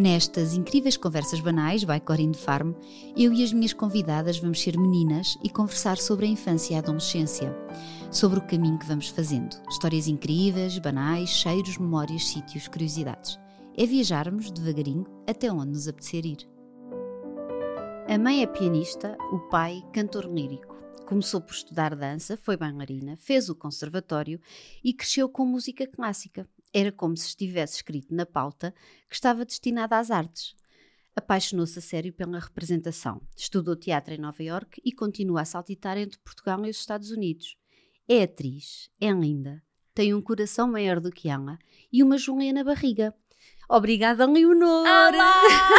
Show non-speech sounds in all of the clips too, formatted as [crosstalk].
Nestas incríveis conversas banais, by Corinne Farm, eu e as minhas convidadas vamos ser meninas e conversar sobre a infância e a adolescência, sobre o caminho que vamos fazendo. Histórias incríveis, banais, cheiros, memórias, sítios, curiosidades. É viajarmos devagarinho até onde nos apetecer ir. A mãe é pianista, o pai, cantor lírico. Começou por estudar dança, foi bailarina, fez o conservatório e cresceu com música clássica. Era como se estivesse escrito na pauta que estava destinada às artes. Apaixonou-se a sério pela representação. Estudou teatro em Nova York e continua a saltitar entre Portugal e os Estados Unidos. É atriz, é linda, tem um coração maior do que ela e uma joelha na barriga. Obrigada, Leonor! [laughs]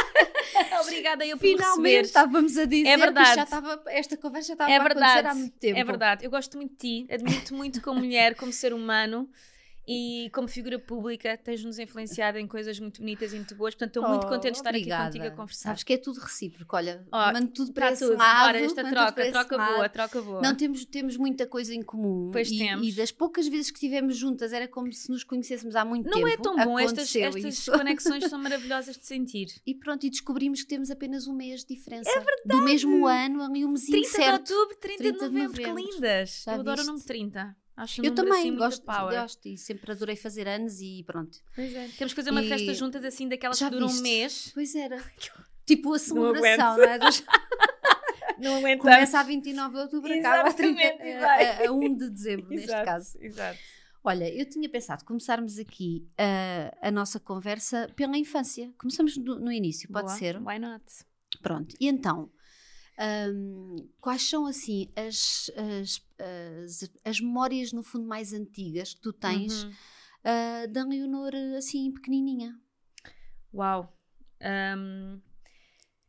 [laughs] Obrigada eu por Finalmente estávamos a dizer É verdade. que já estava, esta conversa já estava É a acontecer verdade, há muito tempo. é verdade. Eu gosto muito de ti, admiro-te muito como [laughs] mulher, como ser humano e como figura pública. Tens-nos influenciado em coisas muito bonitas e muito boas. Portanto, estou muito Oh, contente de estar obrigada. aqui contigo a conversar. Sabes que é tudo recíproco, olha, Ó, mando tudo para Está esse tudo. lado. Ora, esta para troca, troca lado. boa, troca boa. Não, temos, temos muita coisa em comum. Pois e, temos. E das poucas vezes que estivemos juntas era como se nos conhecêssemos há muito Não tempo. é tão bom, estas, Aconteceu estas isso. conexões são [laughs] maravilhosas de sentir. E pronto, e descobrimos que temos apenas um mês de diferença. É verdade. Do mesmo ano, ali um mesinho 30 certo. de outubro, 30, 30 de de novembro, que novembro. lindas. Já eu adoro o viste? número 30. Acho um Eu também assim, gosto, power. gosto e sempre adorei fazer anos e pronto. Pois é. Temos que fazer uma E- festa juntas assim, daquelas Já que duram viste? um mês. Pois era. Tipo a celebração, aguento. não é? [laughs] Dos- Não aguentamos. Começa a 29 de outubro, acaba a, 30, Exatamente, e a, a, a 1 de dezembro, neste Exato, caso. Exato. Olha, eu tinha pensado começarmos aqui a, a nossa conversa pela infância. Começamos no, no início, pode Boa. ser? Why not? Pronto. E então, hum, quais são assim as, as, as, as memórias, no fundo, mais antigas que tu tens Uhum. ah, da Leonor assim pequenininha? Uau. Ahm,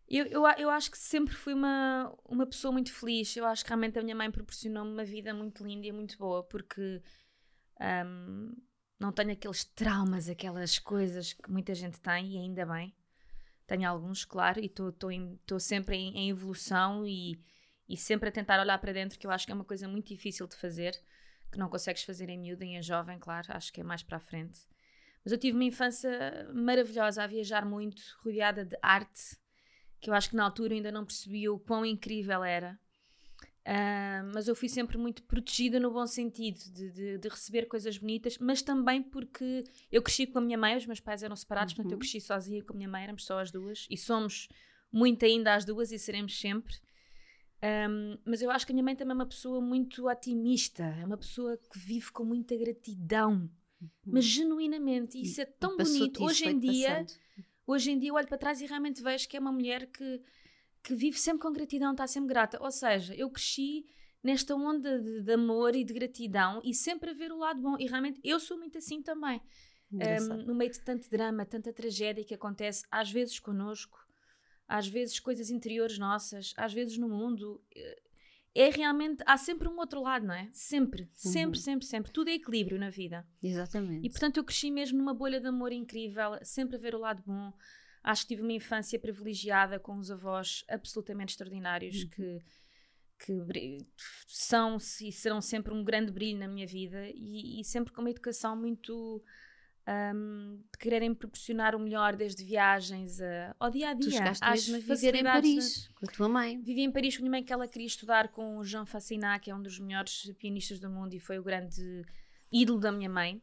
eu, eu, eu acho que sempre fui uma, uma pessoa muito feliz. Eu acho que realmente a minha mãe proporcionou-me uma vida muito linda e muito boa, porque ahm, não tenho aqueles traumas, aquelas coisas que muita gente tem, e ainda bem. Tenho alguns, claro, e estou sempre em, em evolução e, e sempre a tentar olhar para dentro, que eu acho que é uma coisa muito difícil de fazer, que não consegues fazer em miúdo, em jovem, claro, acho que é mais para a frente. Mas eu tive uma infância maravilhosa a viajar muito, rodeada de arte, que eu acho que na altura ainda não percebi o quão incrível era. Ah, mas eu fui sempre muito protegida no bom sentido, de, de- de receber coisas bonitas, mas também porque eu cresci com a minha mãe, os meus pais eram separados, portanto eu Uhum. cresci sozinha com a minha mãe, éramos só as duas, e somos muito ainda as duas e seremos sempre. Ahm, mas eu acho que a minha mãe também é uma pessoa muito otimista, é uma pessoa que vive com muita gratidão, mas genuinamente, e isso é tão bonito. Hoje em dia, passando. hoje em dia eu olho para trás e realmente vejo que é uma mulher que, que vive sempre com gratidão, está sempre grata. Ou seja, eu cresci nesta onda de, de amor e de gratidão e sempre a ver o lado bom. E realmente eu sou muito assim também. Um, no meio de tanto drama, tanta tragédia que acontece, às vezes connosco, às vezes coisas interiores nossas, às vezes no mundo. eh, É realmente, há sempre um outro lado, não é? Sempre, sempre, Uhum. sempre, sempre. Tudo é equilíbrio na vida. Exatamente. E portanto eu cresci mesmo numa bolha de amor incrível, sempre a ver o lado bom. Acho que tive uma infância privilegiada com os avós absolutamente extraordinários Uhum. que, que são e serão sempre um grande brilho na minha vida e, e sempre com uma educação muito hum, de quererem proporcionar o melhor desde viagens a- ao dia a tu dia. chegaste às mesmo a em Paris com a tua mãe. Vivi em Paris com a minha mãe que ela queria estudar com o Jean Fassinat, que é um dos melhores pianistas do mundo e foi o grande ídolo da minha mãe.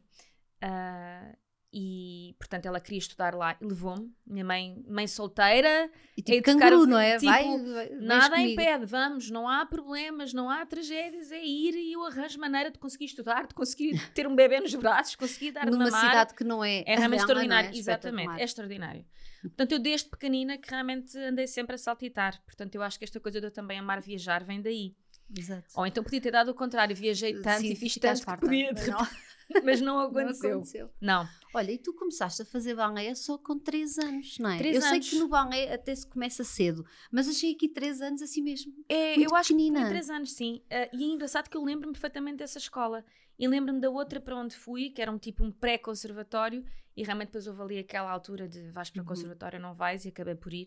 Ah, e portanto ela queria estudar lá e levou-me. Minha mãe, mãe solteira, E tipo canguru, o- não é? tipo, vai, vai, nada comigo. impede, vamos, não há problemas, não há tragédias, é ir e eu arranjo maneira de conseguir estudar, de conseguir [laughs] ter um bebê nos braços, conseguir dar de Numa mamar. cidade que não é. É realmente não extraordinário, é? exatamente, é extraordinário. Portanto, eu desde pequenina que realmente andei sempre a saltitar. Portanto, eu acho que esta coisa de eu também amar viajar vem daí. Exato. Ou então podia ter dado o contrário, viajei tanto Sim, e fiz tanto farta, que podia, [laughs] mas não, [laughs] mas não não aconteceu. aconteceu. Não, Olha, e tu começaste a fazer balé só com 3 anos, não é? Três eu anos. sei que no balé até se começa cedo, mas achei aqui 3 anos assim mesmo. É, Muito eu acho que pequenina. tinha 3 anos, sim. Ah, e é engraçado que eu lembro-me perfeitamente dessa escola. E lembro-me da outra para onde fui, que era um tipo um pré-conservatório, e realmente depois houve ali aquela altura de vais para o Uhum. conservatório, não vais, e acabei por ir.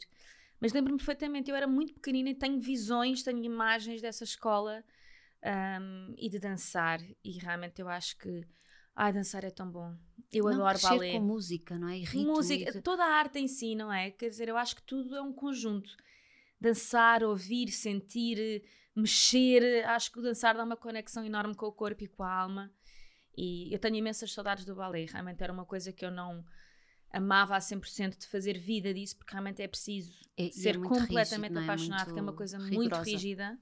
Mas lembro-me perfeitamente, eu era muito pequenina e tenho visões, tenho imagens dessa escola ahm, e de dançar. E realmente eu acho que Ai, dançar é tão bom. Eu não, adoro balé. com música, não é? E ritmo, música, toda a arte em si, não é? Quer dizer, eu acho que tudo é um conjunto. Dançar, ouvir, sentir, mexer, acho que o dançar dá uma conexão enorme com o corpo e com a alma. E eu tenho imensas saudades do balé, realmente era uma coisa que eu não amava a 100% de fazer vida disso, porque realmente é preciso É- e é ser muito rígido, completamente não é? apaixonado, que é uma Muito coisa muito rigorosa. rígida.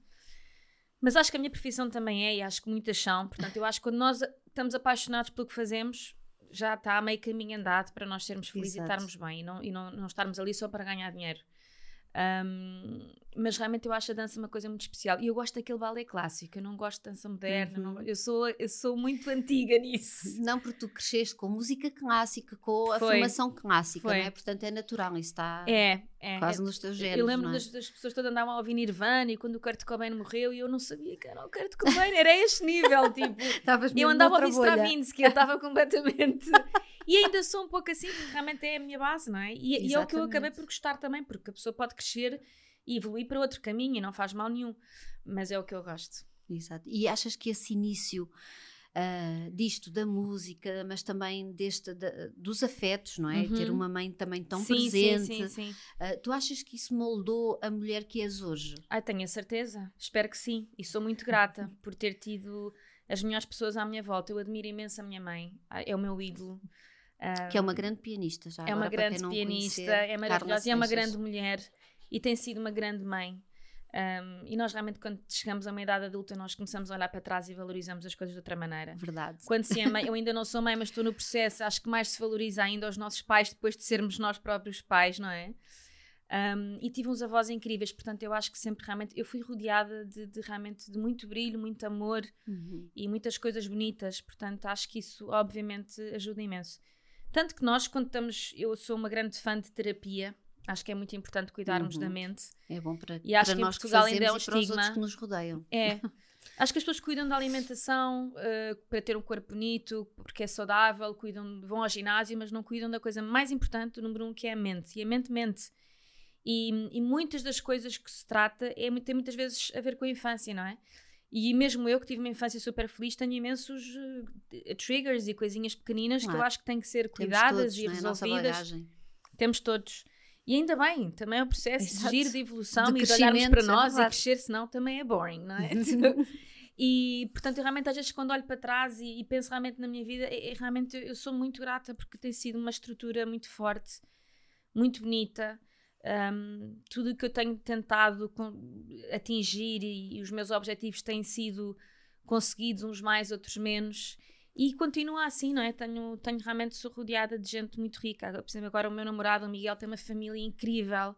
Mas acho que a minha profissão também é, e acho que muitas são. Portanto, eu acho que quando nós estamos apaixonados pelo que fazemos, já está meio caminho andado para nós sermos felizes Exato. e estarmos bem e, não, e não, não estarmos ali só para ganhar dinheiro. Ahm, mas realmente eu acho a dança uma coisa muito especial e eu gosto daquele balé clássico, eu não gosto de dança moderna, Uhum. não- eu, sou, eu sou muito antiga nisso. [laughs] Não, porque tu cresceste com música clássica, com a Foi. formação clássica, Foi. não é? Portanto, é natural, isso está É, é. quase é- nos teus genes, eu lembro é? das, das pessoas todas andavam a ouvir Nirvana e quando o Kurt Cobain morreu e eu não sabia que era o Kurt Cobain, era este nível, [laughs] tipo. Eu andava a ouvir. Stravinsky, eu estava [laughs] completamente. E ainda sou um pouco assim, porque realmente é a minha base, não é? E, e é o que eu acabei por gostar também, porque a pessoa pode crescer e evoluir para outro caminho e não faz mal nenhum. Mas é o que eu gosto. Exato. E achas que esse início ah, disto da música, mas também deste da- dos afetos, não é? Uhum. Ter uma mãe também tão sim, presente. Sim, sim, sim. ah, tu achas que isso moldou a mulher que és hoje? Ai, tenho a certeza. Espero que sim. E sou muito grata [laughs] por ter tido as melhores pessoas à minha volta. Eu admiro imenso a minha mãe. Ai, É o meu ídolo. Ah, Que é uma grande pianista já. é uma grande pianista, conhecer, é maravilhosa e é uma grande mulher e tem sido uma grande mãe. Um, e nós realmente, quando chegamos a uma idade adulta, nós começamos a olhar para trás e valorizamos as coisas de outra maneira. Verdade. Quando se é mãe, [laughs] eu ainda não sou mãe, mas estou no processo, acho que mais se valoriza ainda os nossos pais depois de sermos nós próprios pais, não é? Um, e tive uns avós incríveis, portanto, eu acho que sempre realmente eu fui rodeada de, de realmente de muito brilho, muito amor Uhum. e muitas coisas bonitas, portanto acho que isso obviamente ajuda imenso. Tanto que nós, quando estamos, eu sou uma grande fã de terapia, acho que é muito importante cuidarmos Uhum. da mente. É bom para, E acho para que nós Portugal que ainda é um e para os outros estigma. que nos rodeiam. É. [laughs] Acho que as pessoas cuidam da alimentação eh, para ter um corpo bonito, porque é saudável, cuidam, vão ao ginásio, mas não cuidam da coisa mais importante, o número um, que é a mente. E a mente mente. E, e muitas das coisas que se trata é, tem muitas vezes a ver com a infância, não é? E mesmo eu, que tive uma infância super feliz, tenho imensos eh, triggers e coisinhas pequeninas que eu Claro. acho que têm que ser cuidadas todos, e é? Resolvidas. bagagem. Temos todos. E ainda bem, também é um processo Exato. de giro, de evolução De e de olharmos para é nós e verdade. crescer, senão também é boring, não é? [laughs] [laughs] e portanto, eu realmente às vezes quando olho para trás e, e penso realmente na minha vida, é, é realmente eu, eu sou muito grata porque tem sido uma estrutura muito forte, muito bonita. Um, tudo o que eu tenho tentado con- atingir e, e os meus objetivos têm sido conseguidos, uns mais, outros menos. E continua assim, não é? Tenho, tenho realmente sou rodeada de gente muito rica. Por exemplo, agora o meu namorado, o Miguel, tem uma família incrível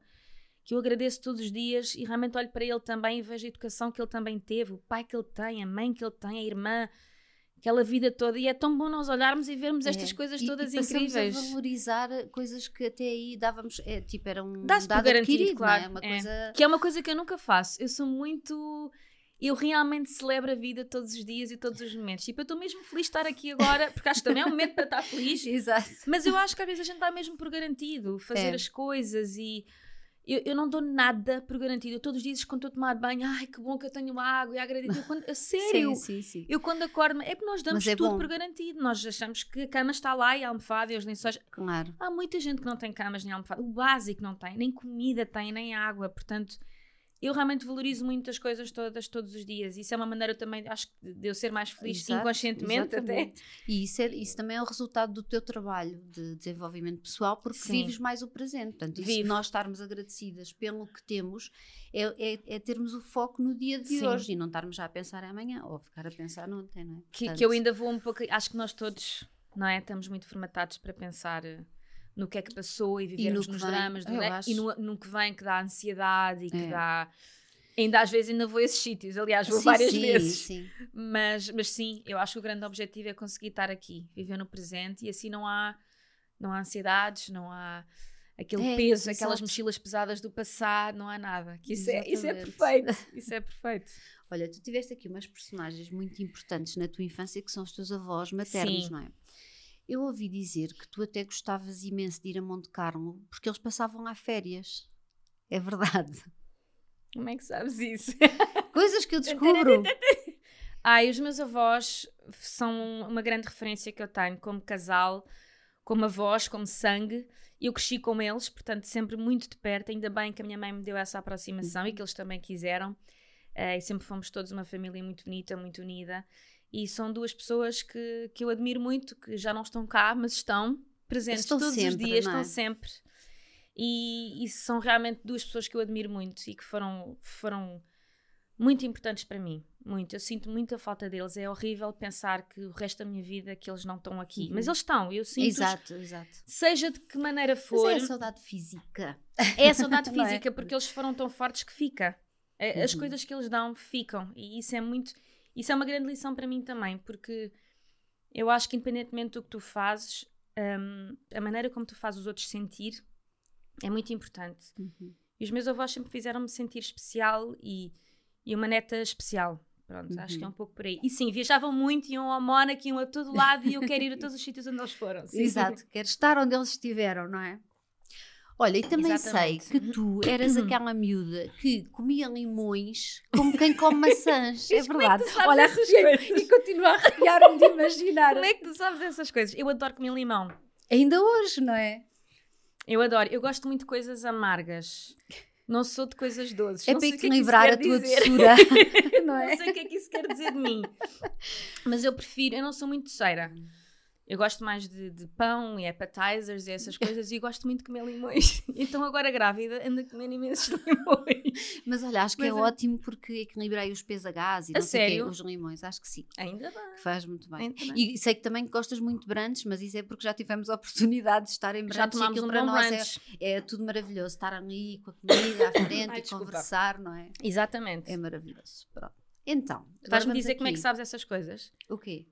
que eu agradeço todos os dias e realmente olho para ele também e vejo a educação que ele também teve, o pai que ele tem, a mãe que ele tem, a irmã, aquela vida toda. E é tão bom nós olharmos e vermos estas É. coisas E- todas e incríveis. a valorizar coisas que até aí dávamos, é, tipo, era um dado garantido, adquirido, claro. é? Uma é. coisa... Que é uma coisa que eu nunca faço. Eu sou muito. Eu realmente celebro a vida todos os dias e todos os momentos. Tipo, eu estou mesmo feliz de estar aqui agora, porque acho que também é um momento para estar feliz. [laughs] Exato. Mas eu acho que às vezes a gente dá mesmo por garantido fazer É. as coisas e eu, eu não dou nada por garantido. Eu todos os dias, quando estou a tomar banho, ai que bom que eu tenho água e agradeço. Eu, quando, [laughs] sério, Sim, sim, sim. eu quando acordo, é porque nós damos é tudo bom. por garantido. Nós achamos que a cama está lá e a almofada e os lençóis. Claro. Há muita gente que não tem camas nem almofada. O básico não tem, nem comida tem, nem água. Portanto, eu realmente valorizo muito as coisas todas, todos os dias. Isso é uma maneira também, acho que, de eu ser mais feliz Exato, inconscientemente até. exatamente. E isso, é, isso também é o resultado do teu trabalho de desenvolvimento pessoal, porque Sim. vives mais o presente. Portanto, isso Vivo. nós estarmos agradecidas pelo que temos é, é, é termos o foco no dia de Sim. hoje e não estarmos já a pensar amanhã ou ficar a pensar ontem, não é? Que, Portanto, que eu ainda vou um pouco. Acho que nós todos, não é? Estamos muito formatados para pensar eh, no que é que passou e vivermos que nos vem, dramas do acho. e no, no que vem que dá ansiedade e que É. dá. Ainda às vezes ainda vou a esses sítios, aliás, vou sim, várias sim, vezes. Sim. Mas, mas sim, eu acho que o grande objetivo é conseguir estar aqui, viver no presente e assim não há, não há ansiedades, não há aquele É, peso, aquelas mochilas pesadas do passado, não há nada. Que isso, é, isso é perfeito, [laughs] isso é perfeito. Olha, tu tiveste aqui umas personagens muito importantes na tua infância que são os teus avós maternos, Sim. não é? Eu ouvi dizer que tu até gostavas imenso de ir a Monte Carlo porque eles passavam lá férias. É verdade. [laughs] Como é que sabes isso? [laughs] Coisas que eu descubro. [laughs] Ah, e os meus avós são uma grande referência que eu tenho como casal, como avós, como sangue. Eu cresci com eles, portanto, sempre muito de perto. Ainda bem que a minha mãe me deu essa aproximação uhum. e que eles também quiseram. Uh, e sempre fomos todos uma família muito bonita, muito unida. E são duas pessoas que, que eu admiro muito, que já não estão cá, mas estão presentes estão todos sempre, os dias, é? estão sempre. E, e, são realmente duas pessoas que eu admiro muito e que foram, foram muito importantes para mim. Muito. Eu sinto muita falta deles. É horrível pensar que o resto da minha vida que eles não estão aqui. Uhum. Mas eles estão. Eu sinto. Exato, exato. Seja de que maneira for. Mas é a saudade física. É a saudade [laughs] é? física, é? porque eles foram tão fortes que fica. As uhum. coisas que eles dão ficam. E isso é muito. Isso é uma grande lição para mim também, porque eu acho que, independentemente do que tu fazes, um, a maneira como tu fazes os outros sentir é muito importante. Uhum. E os meus avós sempre fizeram-me sentir especial e, e uma neta especial. Pronto, uhum. acho que é uhum. um pouco por aí. E sim, viajavam muito, iam ao Mónaco, iam a todo lado e eu quero ir a todos os [laughs] sítios onde eles foram. Sim. Exato, quero estar onde eles estiveram, não é? Olha, e também Exatamente. sei que tu eras uhum. aquela miúda que comia limões como quem come maçãs. [laughs] é verdade. É Olha, arrepiei e continuo a arrepiar-me de imaginar. Como é que tu sabes essas coisas? Eu adoro comer limão. Ainda hoje, não é? Eu adoro. Eu gosto muito de coisas amargas. Não sou de coisas doces. É não para é equilibrar é a tua doçura. [laughs] não, é? não sei o que é que isso quer dizer de mim. Mas eu prefiro, eu não sou muito doceira. Eu gosto mais de, de, pão e appetizers e essas coisas e gosto muito de comer limões. [laughs] Então agora grávida ando a comer imensos [laughs] limões. Mas olha, acho que Mas é, é ótimo porque equilibrei os PHs e não a sei sério? Quê, os limões. Acho que sim. Ainda bem. Que faz muito bem. E sei que também gostas muito de brunch, mas isso é porque já tivemos a oportunidade de estar em brunch já tomámos um para nós é, é, tudo maravilhoso. Estar ali com a comida à frente [coughs] Ai, e desculpa. conversar, não é? Exatamente. É maravilhoso. Pronto. Então, vais-me dizer aqui. como é que sabes essas coisas? O quê?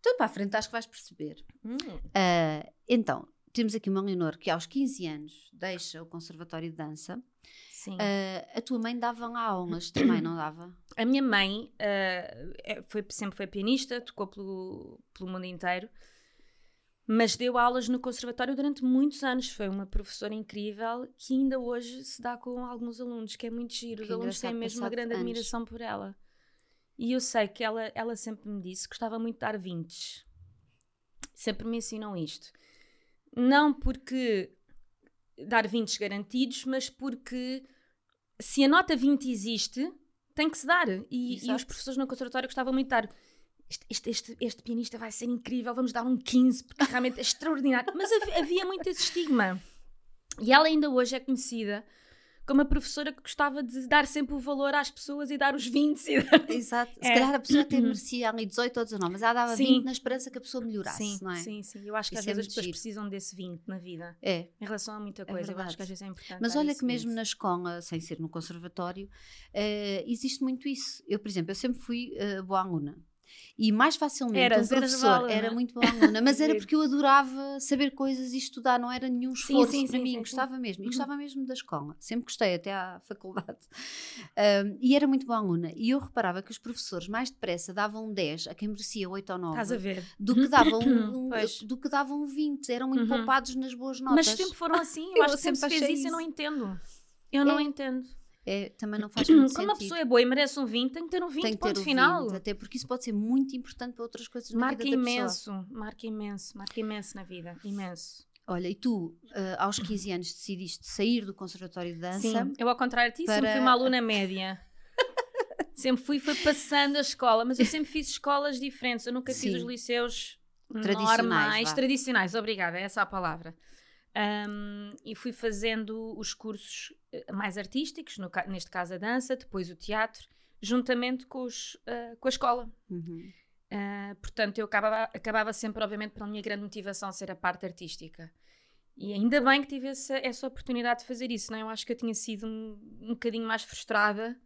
Então, para a frente, acho que vais perceber. Hum. Uh, então, temos aqui uma Leonor que aos 15 anos deixa o Conservatório de Dança. Sim. Uh, a tua mãe dava lá aulas também, não dava? A minha mãe uh, foi, sempre foi pianista, tocou pelo, pelo mundo inteiro, mas deu aulas no conservatório durante muitos anos. Foi uma professora incrível que ainda hoje se dá com alguns alunos, que é muito giro. Os alunos têm mesmo uma grande anos. admiração por ela. E eu sei que ela, ela sempre me disse que gostava muito de dar 20. Sempre me ensinam isto. Não porque dar 20 garantidos, mas porque se a nota 20 existe, tem que se dar. E, e os professores no conservatório gostavam muito de dar. Este, este, este, este, pianista vai ser incrível, vamos dar um 15, porque realmente é [laughs] extraordinário. Mas havia muito esse estigma. E ela ainda hoje é conhecida como a professora que gostava de dar sempre o valor às pessoas e dar os 20. E dar... Exato. Se é. calhar a pessoa até merecia ali 18 ou 19, mas ela dava sim. 20 na esperança que a pessoa melhorasse, sim, não é? Sim, sim. Eu acho que Isso às é vezes as pessoas giro. precisam desse 20 na vida. É. Em relação a muita é coisa. É eu acho que às vezes é importante. Mas olha que mesmo 20. na escola, sem ser no conservatório, uh, existe muito isso. Eu, por exemplo, eu sempre fui uh, boa aluna. E mais facilmente eras, um professor era é? muito boa aluna, mas [laughs] era porque eu adorava saber coisas e estudar, não era nenhum esforço sim, sim, para sim, mim, gostava mesmo. E uhum. gostava mesmo da escola, sempre gostei, até à faculdade. [laughs] Um, e era muito boa aluna. E eu reparava que os professores mais depressa davam 10 a quem merecia 8 ou 9 Estás a ver. do que davam, um, [coughs] do que davam 20. Eram muito uhum. poupados nas boas notas. Mas sempre foram assim, [laughs] eu, eu acho que sempre, sempre fez isso, isso, eu não entendo. Eu é. não entendo é, também não faz [clears throat] muito sentido. Quando uma pessoa é boa e merece um 20, tem que ter um 20, tem que ter ponto final. 20, até porque isso pode ser muito importante para outras coisas na marca vida imenso, Marca imenso, marca imenso na vida, imenso. Olha, e tu, uh, aos 15 anos, decidiste sair do Conservatório de Dança? Sim, eu ao contrário de ti, para... sempre fui uma aluna média. [laughs] sempre fui, foi passando a escola, mas eu sempre fiz escolas diferentes. Eu nunca Sim. fiz os liceus tradicionais, normais, tradicionais, obrigada, é essa a palavra. Um, e fui fazendo os cursos eh, mais artísticos, no, neste caso a dança, depois o teatro, juntamente com, os, uh, com a escola. Uhum. Uh, portanto, eu acabava, acabava sempre, obviamente, pela minha grande motivação ser a parte artística. E ainda bem que tive essa, essa oportunidade de fazer isso, não é? Eu acho que eu tinha sido um, um bocadinho mais frustrada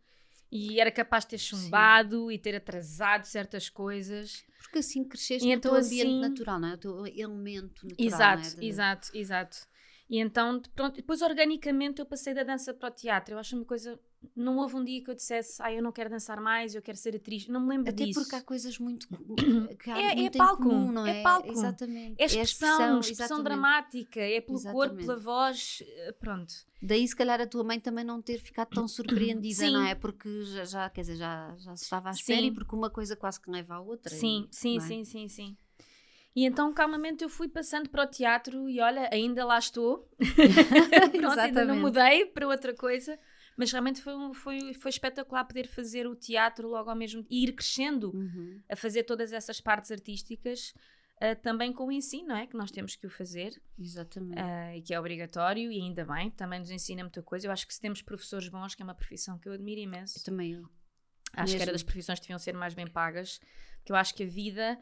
e era capaz de ter chumbado Sim. e ter atrasado certas coisas. Porque assim cresceste e no então, teu ambiente assim... natural, não é? O teu elemento natural. Exato, é? exato, exato. E então, pronto, depois organicamente eu passei da dança para o teatro. Eu acho uma coisa. Não houve um dia que eu dissesse, ah, eu não quero dançar mais, eu quero ser atriz. Não me lembro Até disso. porque há coisas muito. [clears throat] Que há É- é muito em palco, comum, não é é? palco. Exatamente. É expressão, expressão, exatamente. dramática, é pelo corpo, Exatamente. pela voz, eh, pronto. Daí, se calhar, a tua mãe também não ter ficado tão surpreendida, Sim. não é? Porque já, já, quer dizer, já, já se estava à espera Sim. e porque uma coisa quase que leva à outra. Sim, e- sim, é? sim, sim, sim. E então, calmamente, eu fui passando para o teatro e olha, ainda lá estou. [laughs] Pronto, ainda não mudei para outra coisa. Mas realmente foi, foi, foi espetacular poder fazer o teatro logo ao mesmo e ir crescendo Uhum. a fazer todas essas partes artísticas ah, também com o ensino, não é? Que nós temos que o fazer Exatamente. ah, e que é obrigatório e ainda bem, também nos ensina muita coisa. Eu acho que se temos professores bons, que é uma profissão que eu admiro imenso, Eu também eu. acho que era mesmo. das profissões que deviam ser mais bem pagas, porque eu acho que a vida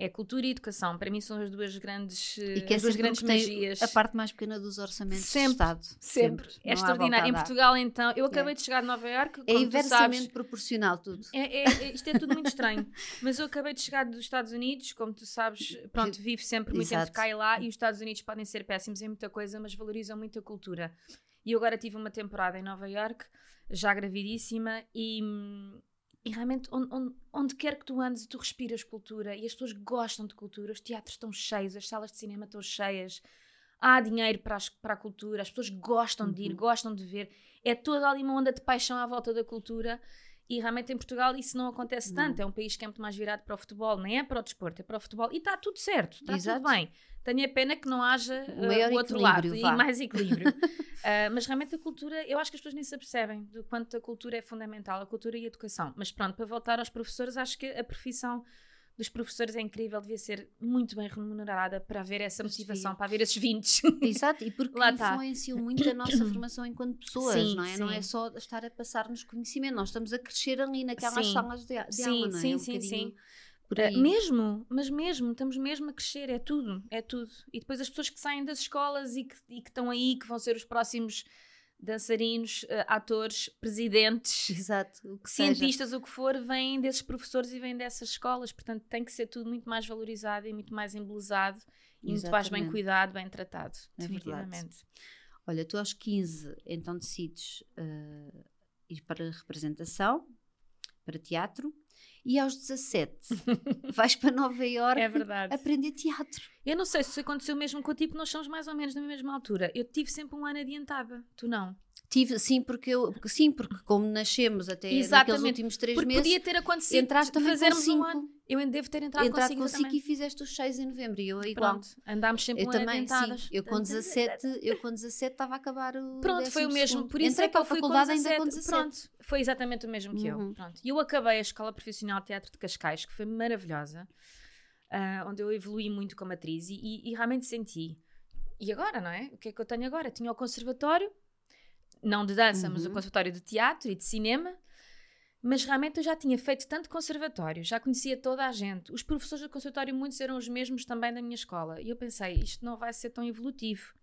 é cultura e educação. Para mim são as duas grandes, E que é as duas sempre grandes magias. a parte mais pequena dos orçamentos Sempre, do Estado. Sempre. Não É extraordinário. Em. Portugal, então, eu acabei de chegar de Nova Iorque, É inversamente sabes, proporcional tudo. É, é- é- isto é tudo muito estranho. [laughs] Mas eu acabei de chegar dos Estados Unidos, como tu sabes, pronto, vivo sempre muito Exato. entre cá e lá, e os Estados Unidos podem ser péssimos em muita coisa, mas valorizam muito a cultura. E eu agora tive uma temporada em Nova York, já gravidíssima, e, hum, e realmente onde, onde, onde quer que tu andes, tu respiras cultura, e as pessoas gostam de cultura, os teatros estão cheios, as salas de cinema estão cheias. Há dinheiro para, as- para a cultura, as pessoas gostam de ir, Uhum. gostam de ver. É toda ali uma onda de paixão à volta da cultura. E realmente em Portugal isso não acontece Não. tanto. É um país que é muito mais virado para o futebol, nem é para o desporto, é para o futebol. E está tudo certo, está Exato. tudo bem. Tenho a pena que não haja O uh, o outro lado equilíbrio, e vá. mais equilíbrio. Uh, [laughs] mas realmente a cultura, eu acho que as pessoas nem se apercebem do quanto a cultura é fundamental, a cultura e a educação. Mas pronto, para voltar aos professores, acho que a profissão dos professores é incrível, devia ser muito bem remunerada para haver essa motivação, para haver esses 20. Exato, e [laughs] porque Lá tá. influenciam muito a nossa formação enquanto pessoas, Sim, não é? Não sim. é só estar a passar-nos conhecimento, nós estamos a crescer ali naquelas Sim. salas de, de Sim, aula, não é? sim, um sim, sim. Por Uh, aí. mesmo, mas mesmo, estamos mesmo a crescer, é tudo, é tudo. E depois as pessoas que saem das escolas e que, e que estão aí, que vão ser os próximos dançarinos, uh, atores, presidentes, Exato, o que seja. cientistas, o que for, vêm desses professores e vêm dessas escolas. Portanto, tem que ser tudo muito mais valorizado e muito mais embelezado e muito mais bem cuidado, bem tratado. É verdade. definitivamente. Olha, tu aos 15 então decides eh, ir para representação, para teatro, e aos 17 [laughs] vais para Nova Iorque É verdade. aprender teatro. Eu não sei se isso aconteceu mesmo contigo, porque nós somos mais ou menos na mesma altura. Eu tive sempre um ano adiantada, tu não. Tive, sim, porque eu, porque, sim, porque como nascemos até Exatamente, últimos três Porque meses, podia ter acontecido entraste também fazermos um 5. ano. Eu devo ter entrado consigo com 5 também. e fizeste os 6 em novembro. E eu igual. Pronto, andámos sempre Eu um também, adiantadas. sim. Eu com 17, eu com 17 estava a acabar o Pronto, foi o mesmo. 12º. Por isso Entrei é que eu fui com faculdade 17. ainda com 17. Pronto, foi exatamente o mesmo que eu. Uhum. Pronto. E eu acabei a Escola Profissional de Teatro de Cascais, que foi maravilhosa, ah, onde eu evolui muito como atriz e, e- e realmente senti. E agora, não é? O que é que eu tenho agora? Tinha o conservatório, não de dança, mas o Uhum. conservatório de teatro e de cinema. Mas realmente eu já tinha feito tanto conservatório, já conhecia toda a gente. Os professores do conservatório, muitos eram os mesmos também da minha escola. E eu pensei, isto não vai ser tão evolutivo.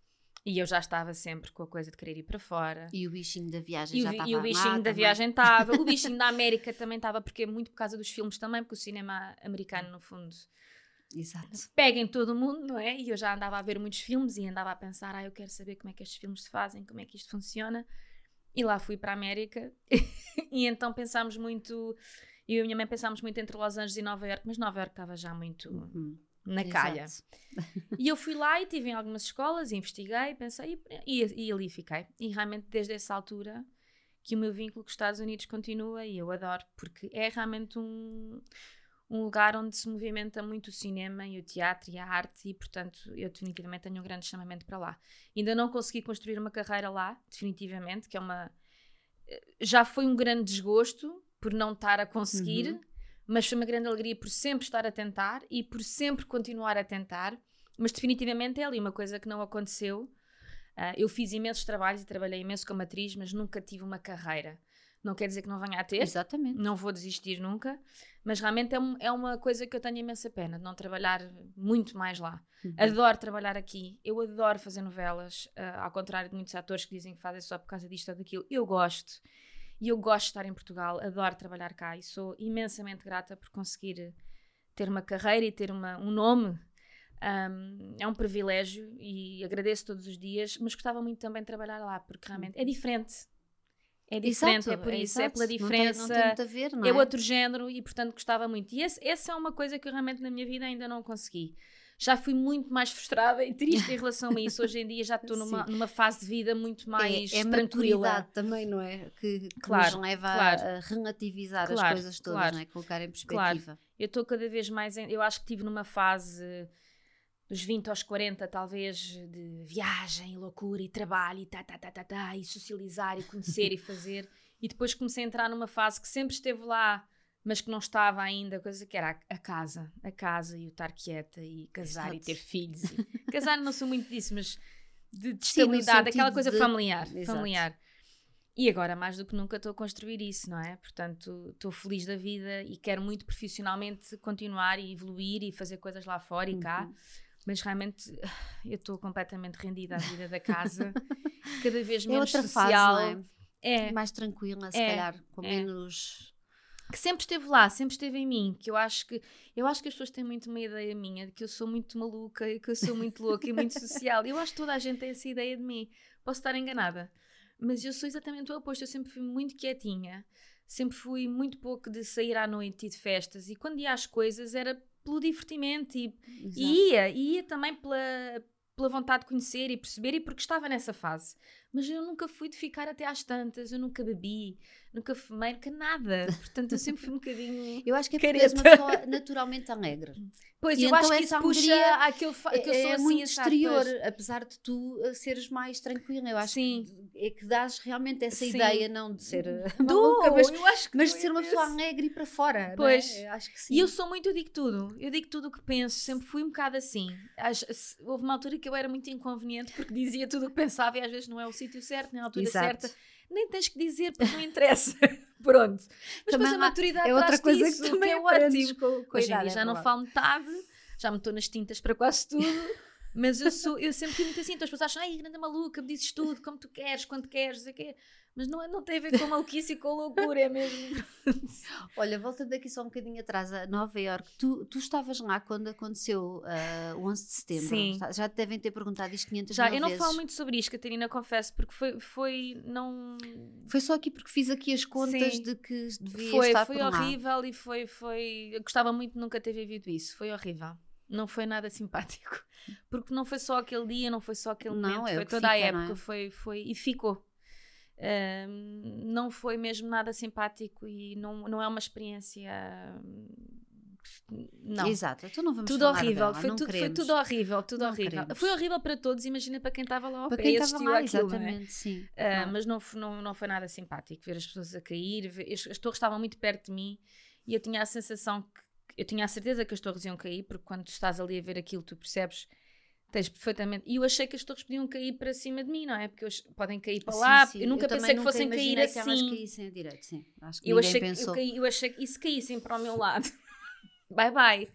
E eu já estava sempre com a coisa de querer ir para fora. E o bichinho da viagem E já estava e o lá bichinho da também. viagem estava, o bichinho da [laughs] América também estava, porque é muito por causa dos filmes também, porque o cinema americano, no fundo, Exato. pega em todo o mundo, não é? E eu já andava a ver muitos filmes e andava a pensar, ah, eu quero saber como é que estes filmes se fazem, como é que isto funciona. E lá fui para a América [laughs] e então pensámos muito, eu e a minha mãe pensámos muito entre Los Angeles e Nova York, mas Nova York estava já muito Uhum. na Exato. calha. [laughs] E eu fui lá e estive em algumas escolas, investiguei, pensei e, e, e ali fiquei. E realmente desde essa altura que o meu vínculo com os Estados Unidos continua e eu adoro, porque é realmente um, um lugar onde se movimenta muito o cinema e o teatro e a arte e portanto eu definitivamente tenho um grande chamamento para lá. Ainda não consegui construir uma carreira lá, definitivamente, que é uma... Já foi um grande desgosto por não estar a conseguir, Uhum. mas foi uma grande alegria por sempre estar a tentar e por sempre continuar a tentar. Mas definitivamente é ali uma coisa que não aconteceu. Ah, eu fiz imensos trabalhos e trabalhei imenso como atriz, mas nunca tive uma carreira. Não quer dizer que não venha a ter, Exatamente. não vou desistir nunca, mas realmente é, um- é uma coisa que eu tenho imensa pena de não trabalhar muito mais lá. Uhum. Adoro trabalhar aqui, eu adoro fazer novelas, ah, ao contrário de muitos atores que dizem que fazem só por causa disto ou daquilo. Eu gosto e eu gosto de estar em Portugal, adoro trabalhar cá e sou imensamente grata por conseguir ter uma carreira e ter uma, um nome Um, é um privilégio e agradeço todos os dias, mas gostava muito também de trabalhar lá, porque realmente é diferente. É diferente, Exato, é por é isso, é pela Não tem- diferença. Não tem, muito a ver, não é? é outro género e, portanto, gostava muito. E esse, essa é uma coisa que eu realmente na minha vida ainda não consegui. Já fui muito mais frustrada e triste em relação a isso. Hoje em dia já estou [laughs] numa, numa fase de vida muito mais é, é tranquila. maturidade também, não é? Que, que Claro, nos leva a- claro. a relativizar as Claro, coisas todas, claro. não é? Colocar em perspectiva. Eu estou cada vez mais. Em, eu acho que estive numa fase dos 20 aos 40, talvez, de viagem, e loucura e trabalho e tá, tá, tá, tá, tá, e socializar e conhecer e [laughs] fazer. E depois comecei a entrar numa fase que sempre esteve lá, mas que não estava ainda, coisa que era a, casa, a casa e o estar quieta e casar e Exato. ter filhos. E, [laughs] casar não sou muito disso, mas de, de Sim, estabilidade, aquela sentido coisa de- familiar, Exato. familiar. E agora, mais do que nunca, estou a construir isso, não é? Portanto, estou feliz da vida e quero muito profissionalmente continuar e evoluir e fazer coisas lá fora e cá. Mas realmente [sighs] eu estou completamente rendida à vida da casa, [laughs] cada vez É menos outra social. fase, é? é, Mais tranquila, se É, calhar, com é. menos. que sempre esteve lá, sempre esteve em mim, que eu acho que eu acho que as pessoas têm muito uma ideia minha de que eu sou muito maluca e que eu sou muito louca e muito [laughs] social. Eu acho que toda a gente tem essa ideia de mim. Posso estar enganada, mas eu sou exatamente o oposto. Eu sempre fui muito quietinha, sempre fui muito pouco de sair à noite e de festas e quando ia às coisas era pelo divertimento e. E ia, e ia também pela, pela vontade de conhecer e perceber, e porque estava nessa fase. Mas eu nunca fui de ficar até às tantas, eu nunca bebi, nunca fumei, nunca nada. Portanto, eu sempre fui um bocadinho. [laughs] Eu acho que é porque és uma pessoa naturalmente alegre. Pois, E eu então acho que isso puxa fa- que eu é sou é assim, muito exterior, pois. apesar de tu uh, seres mais tranquila. Eu acho Sim. que é que dás realmente essa Sim. ideia, não de ser Dou, [laughs] maluca, mas, eu acho que mas de ser uma pessoa alegre e para fora. Pois. Não é? Acho que sim. E eu sou muito, eu digo tudo. Eu digo tudo o que penso, sempre fui um bocado assim. Às- houve uma altura que eu era muito inconveniente porque dizia tudo o que pensava e às vezes não é o sítio certo, nem a altura Exato. certa. Nem tens que dizer porque não interessa. [laughs] Pronto. Mas Também depois a maturidade é outra coisa isso, que também é aprendes ótimo. com, com Hoje em dia é já não falo metade, já me estou nas tintas para quase tudo. Mas eu, sou, eu sempre fui muito assim. Então as pessoas acham, ai, grande maluca, me dizes tudo, como tu queres, quando queres, não sei o quê. Mas não, é- não tem a ver com maluquice e com loucura, é mesmo. [laughs] Olha, voltando aqui só um bocadinho atrás a Nova Iorque, tu, tu estavas lá quando aconteceu uh, o 11 de setembro. Sim. Já- te devem ter perguntado isto 500 Já, eu não vezes. falo muito sobre isto, Catarina, confesso, porque foi, foi não... Foi só aqui porque fiz aqui as contas Sim. de que devia Foi, estar foi por lá. horrível e foi, foi... Eu gostava muito de nunca ter vivido isso, foi horrível. Não foi nada simpático. [laughs] Porque não foi só aquele dia, não foi só aquele Não, momento, é foi toda a fica, não época, é? foi, foi... E ficou. Não foi mesmo nada simpático e não, não é uma experiência... Não. Exato, então não vamos Tudo horrível, dela, foi, não tudo, foi tudo horrível, tudo Não horrível. queremos. Foi horrível para todos, imagina para quem estava lá ao Para pé quem estava lá, àquilo, não é? exatamente, sim. Ah, claro. mas não, não, não foi nada simpático ver as pessoas a cair. ver- as, as torres estavam muito perto de mim e eu tinha a sensação que eu tinha a certeza que as torres iam cair, porque quando tu estás ali a ver aquilo, tu percebes, tens perfeitamente. E eu achei que as torres podiam cair para cima de mim, não é? Porque eu podem cair para Sim, lá. sim. Eu nunca também pensei que nunca fossem cair imaginei que elas assim. caíssem a direito, sim. Acho que Eu achei, que, eu, pensou. caí, eu achei que se caíssem para o meu lado? [laughs] bye bye.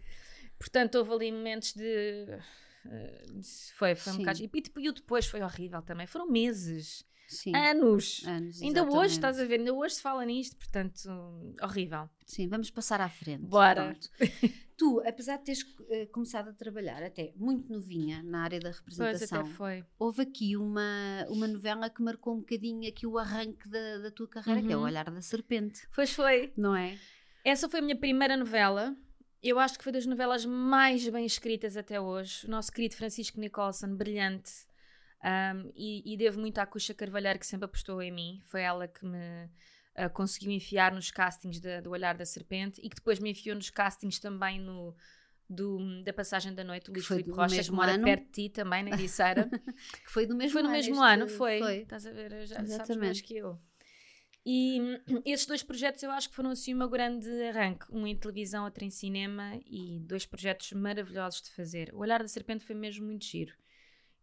Portanto, houve ali momentos de. eh, foi, foi um bocado. E, e o depois foi horrível também. Foram meses, Sim, anos. anos, Ainda hoje, estás a ver, ainda hoje se fala nisto, portanto, horrível. Sim, vamos passar à frente. Bora. [laughs] Tu, apesar de teres eh, começado a trabalhar até muito novinha na área da representação, houve aqui uma, uma novela que marcou um bocadinho aqui o arranque da, da tua carreira, que é o Uhum. Olhar da Serpente, Pois foi. não é? Essa foi a minha primeira novela. Eu acho que foi das novelas mais bem escritas até hoje. O nosso querido Francisco Nicholson, brilhante. Um, e, e devo muito à Cuxa Carvalheiro, que sempre apostou em mim. Foi ela que me ah, conseguiu enfiar nos castings da- do Olhar da Serpente e que depois me enfiou nos castings também no, do- da Passagem da Noite. O Luís Filipe Rocha, que mora ano. perto de ti também, na Ericeira. [laughs] Que foi do mesmo Foi no ano. mesmo este- ano, foi. foi. Estás a ver, já sabes Exatamente. mais que eu. E [clears throat] esses dois projetos eu acho que foram assim meu grande arranque. Um em televisão, outro em cinema e dois projetos maravilhosos de fazer. O Olhar da Serpente foi mesmo muito giro.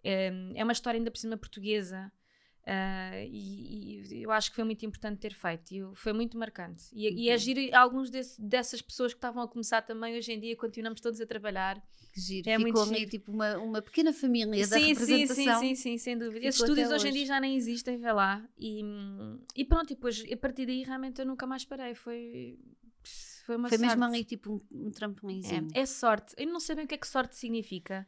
É uma história ainda por cima portuguesa ah, e, e eu acho que foi muito importante ter feito. E eu- foi muito marcante. E, e é Uhum. giro alguns desse- dessas pessoas que estavam a começar também hoje em dia continuamos todos a trabalhar. Que giro. É Ficou muito tipo uma, uma pequena família da sim, sim, representação. sim, sim, sim, sem dúvida. ficou Esses estúdios hoje em dia já nem existem, vê lá. E, e pronto, e depois a partir daí realmente eu nunca mais parei. Foi, Foi uma Foi sorte. mesmo ali tipo um, um trampolinzinho. É, é sorte. Eu não sei bem o que é que sorte significa.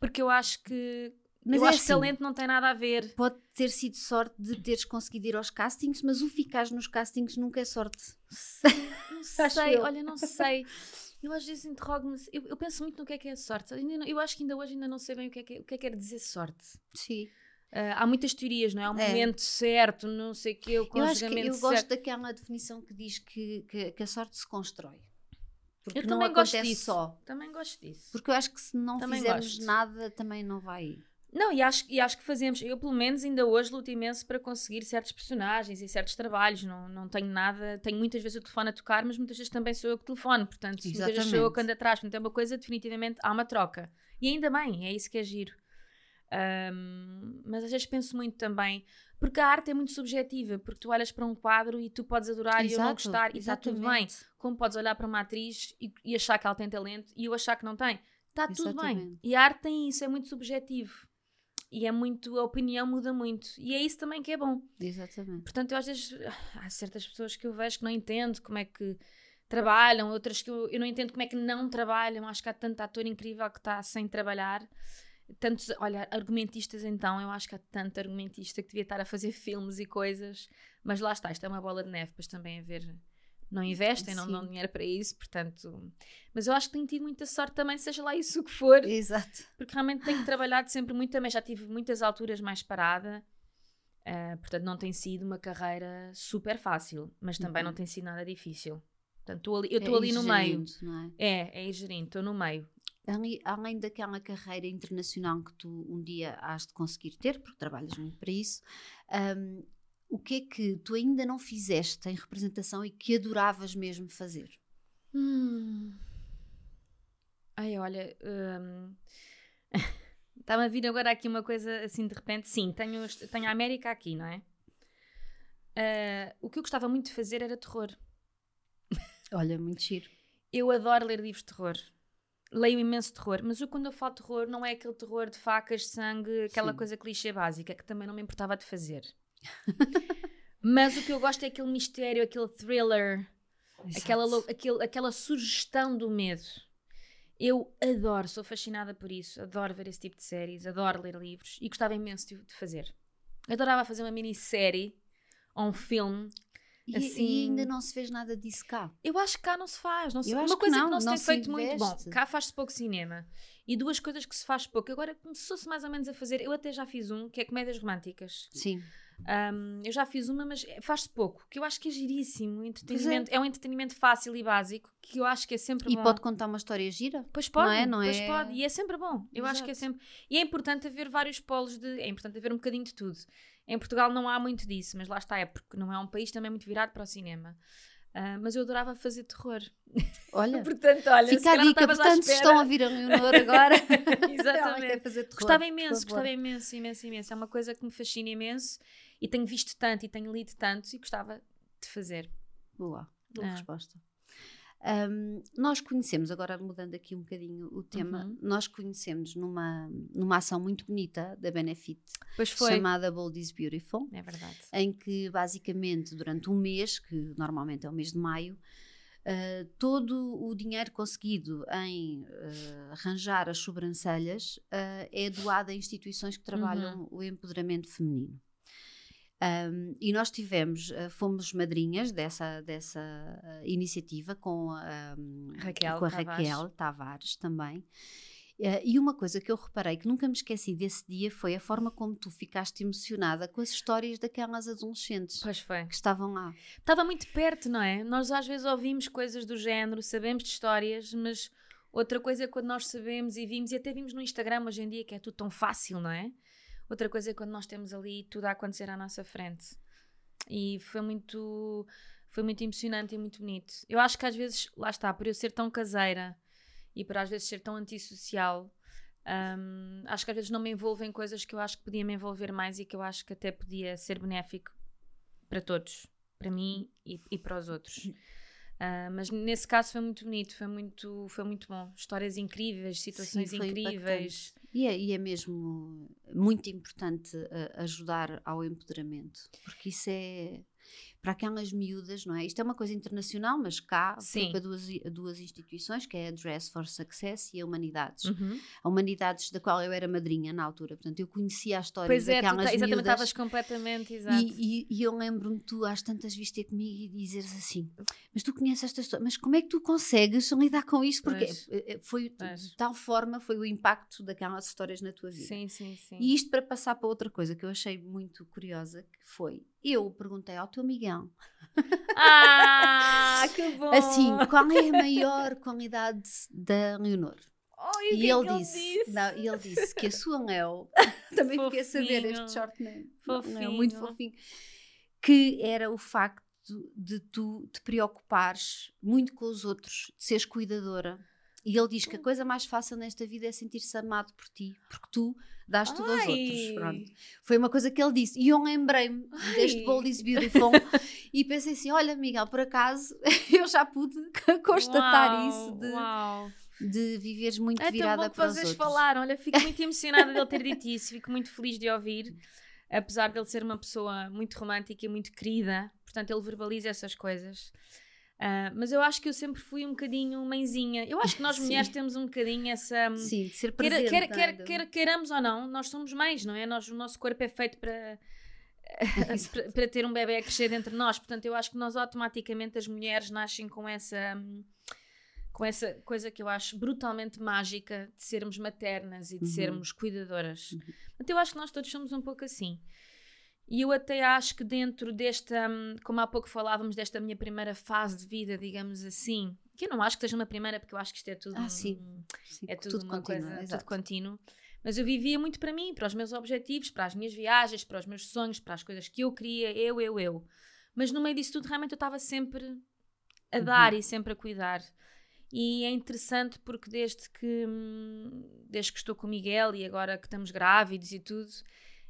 Porque eu acho que. Mas eu é acho que assim. talento não tem nada a ver. Pode ter sido sorte de teres conseguido ir aos castings, mas o ficares nos castings nunca é sorte. [laughs] Não sei, eu. olha, não sei. Eu às vezes interrogo-me. Eu, eu penso muito no que é que é sorte. Eu, eu acho que ainda hoje ainda não sei bem o que é que, é- o que, é que quer dizer sorte. Sim. Ah, há muitas teorias, não é? Há um É. momento certo, não sei o que, o Eu acho que conjugamento eu certo. gosto daquela definição que diz que, que, que a sorte se constrói. Porque Eu não também gosto acontece disso. só. Também gosto disso. Porque eu acho que se não Também fizermos gosto. nada, também não vai. Não, e acho, e acho que fazemos. Eu, pelo menos, ainda hoje luto imenso para conseguir certos personagens e certos trabalhos. Não, não tenho nada. Tenho muitas vezes o telefone a tocar, mas muitas vezes também sou eu que telefono. Portanto, muitas vezes sou eu Exatamente. que ando atrás. Portanto, é uma coisa, definitivamente, há uma troca. E ainda bem, é isso que é giro. Ahm, mas às vezes penso muito também. Porque a arte é muito subjetiva. Porque tu olhas para um quadro e tu podes adorar e eu não Exato, gostar. E está tudo bem. exatamente. Como podes olhar para uma atriz e, e achar que ela tem talento e eu achar que não tem. Está tudo bem. Exatamente. E a arte tem isso, é muito subjetivo. E é muito, a opinião muda muito. E é isso também que é bom. Exatamente. Portanto, eu às vezes, há certas pessoas que eu vejo que não entendo como é que trabalham, outras que eu, eu não entendo como é que não trabalham. Acho que há tanto ator incrível que está sem trabalhar. Tantos, olha, argumentistas então, eu acho que há tanto argumentista que devia estar a fazer [laughs] filmes e coisas, mas lá está, isto é uma bola de neve, depois também a ver, não investem, não Sim. dão dinheiro para isso, portanto, mas eu acho que tenho tido muita sorte também, seja lá isso o que for, Exato. porque realmente tenho trabalhado sempre muito também, já tive muitas alturas mais parada, ah, portanto não tem sido uma carreira super fácil, mas também Uhum. não tem sido nada difícil. Portanto, ali- eu estou É ali no meio. não é? É, é ir gerindo, estou no meio. Ali- além daquela carreira internacional que tu um dia has de conseguir ter, porque trabalhas muito para isso, hum, o que é que tu ainda não fizeste em representação e que adoravas mesmo fazer? Hum. Ai, olha. hum, [laughs] Está-me a vir agora aqui uma coisa assim de repente. Sim, tenho, tenho a América aqui, não é? Ah, o que eu gostava muito de fazer era terror. Olha, muito giro. Eu adoro ler livros de terror. Leio imenso terror, mas eu quando eu falo terror não é aquele terror de facas, sangue, aquela Sim. coisa clichê básica que também não me importava de fazer. Mas o que eu gosto é aquele mistério, aquele thriller, aquela, aquele- aquela sugestão do medo. Eu adoro, sou fascinada por isso, adoro ver esse tipo de séries, adoro ler livros e gostava imenso de, de fazer. Adorava fazer uma minissérie ou um filme. E, assim- e ainda não se fez nada disso cá. Eu acho que cá não se faz. Não se, uma acho que coisa que não, não, se não tem se feito muito bom. investe. Cá faz-se pouco cinema. E duas coisas que se faz pouco. Agora começou-se mais ou menos a fazer. Eu até já fiz um, que é comédias românticas. Sim. Um, eu já fiz uma, mas faz-se pouco, que eu acho que é giríssimo. O entretenimento, é. um entretenimento fácil e básico, que eu acho que é sempre E bom. pode contar uma história gira? Pois pode, não é? Não pois é- pode. E é sempre bom. Eu acho que é Exato. sempre. E é importante haver vários polos de. É importante haver um bocadinho de tudo. Em Portugal não há muito disso, mas lá está, é porque não é um país também muito virado para o cinema. Ah, mas eu adorava fazer terror. Olha, [laughs] Portanto, olha, fica a dica. Portanto, se estão a ouvir a Leonor agora. [laughs] Exatamente. terror, Gostava imenso, gostava imenso, imenso, imenso. É uma coisa que me fascina imenso e tenho visto tanto e tenho lido tanto e gostava de fazer. Boa, boa Ah. resposta. Ahm, nós conhecemos, agora mudando aqui um bocadinho o tema, Uhum. nós conhecemos numa, numa ação muito bonita da Benefit, chamada Bold is Beautiful, É em que basicamente durante um mês, que normalmente é o mês de maio, ah, todo o dinheiro conseguido em ah, arranjar as sobrancelhas ah, é doado a instituições que trabalham o empoderamento feminino. Um, e nós tivemos, ah, fomos madrinhas dessa, dessa ah, iniciativa com a, um, Raquel com a Tavares. Raquel Tavares também. Ah, e uma coisa que eu reparei que nunca me esqueci desse dia foi a forma como tu ficaste emocionada com as histórias daquelas adolescentes Pois foi. que estavam lá. Estava muito perto, não é? Nós às vezes ouvimos coisas do género, sabemos de histórias, mas outra coisa é quando nós sabemos e vimos, e até vimos no Instagram hoje em dia que é tudo tão fácil, não é? Outra coisa é quando nós temos ali tudo a acontecer à nossa frente. E foi muito, foi muito emocionante e muito bonito. Eu acho que às vezes, lá está, por eu ser tão caseira e por às vezes ser tão antissocial, hum, acho que às vezes não me envolvo em coisas que eu acho que podia me envolver mais e que eu acho que até podia ser benéfico para todos, para mim e, e para os outros. Ah, mas nesse caso foi muito bonito, foi muito, foi muito bom. Histórias incríveis, situações Sim, incríveis. E é, e é mesmo muito importante ah, ajudar ao empoderamento, porque isso é. Para aquelas miúdas, não é? Isto é uma coisa internacional, mas cá Sim. para duas, duas instituições, que é a Dress for Success e a Humanidades. Uhum. A Humanidades, da qual eu era madrinha na altura, portanto, eu conhecia a história Pois é, tu daquelas ta- exatamente, miúdas. estavas completamente exato. E, e- e eu lembro-me tu às tantas vezes ter comigo e dizeres assim, mas tu conheces esta história, mas como é que tu consegues lidar com isto? Porque eh, eh, foi de tal forma, foi o impacto daquelas histórias na tua vida. Sim, sim, sim. E isto para passar para outra coisa que eu achei muito curiosa, que foi, eu perguntei ao teu Miguel, Ah, [laughs] que bom! assim, qual é a maior qualidade da Leonor? Ai, o E que é ele ele disse, não, e ele disse que a [laughs] sua Léo, [laughs] também fiquei a saber Fofinho. este short name, Fofinho. Muito fofinho, que era o facto de tu te preocupares muito com os outros, de seres cuidadora. E ele diz que a coisa mais fácil nesta vida é sentir-se amado por ti, porque tu dás tudo aos outros. Pronto. Foi uma coisa que ele disse. E eu lembrei-me deste. Bold is Beautiful e pensei assim: olha, Miguel, por acaso [laughs] eu já pude [laughs] constatar Uau, isso de, Uau. de viveres muito É virada para os vocês outros. falaram. Olha, fico muito [laughs] emocionada dele ter dito isso. Fico muito feliz de ouvir. Apesar dele ser uma pessoa muito romântica e muito querida. Portanto, ele verbaliza essas coisas. Ah, mas eu acho que eu sempre fui um bocadinho mãezinha. Eu acho que nós [laughs] mulheres temos um bocadinho essa. hum, Sim, de ser Quer, presente. quer, quer, quer queiramos ou não, nós somos mães, não é? Nós, o nosso corpo é feito para, [laughs] [laughs] para, para ter um bebê a crescer dentro de nós. Portanto, eu acho que nós automaticamente, as mulheres, nascem com essa, hum, com essa coisa que eu acho brutalmente mágica de sermos maternas e de Uhum. sermos cuidadoras. Uhum. Portanto, eu acho que nós todos somos um pouco assim. E eu até acho que dentro desta, hum, como há pouco falávamos, desta minha primeira fase de vida, digamos assim, que eu não acho que seja uma primeira, porque eu acho que isto é tudo. Ah, sim. Sim, é tudo, uma continua, coisa, exato. tudo contínuo. Mas eu vivia muito para mim, para os meus objetivos, para as minhas viagens, para os meus sonhos, para as coisas que eu queria, eu, eu, eu. Mas no meio disso tudo, realmente eu estava sempre a Uhum. dar e sempre a cuidar. E é interessante porque desde que, hum, desde que estou com o Miguel e agora que estamos grávidos e tudo,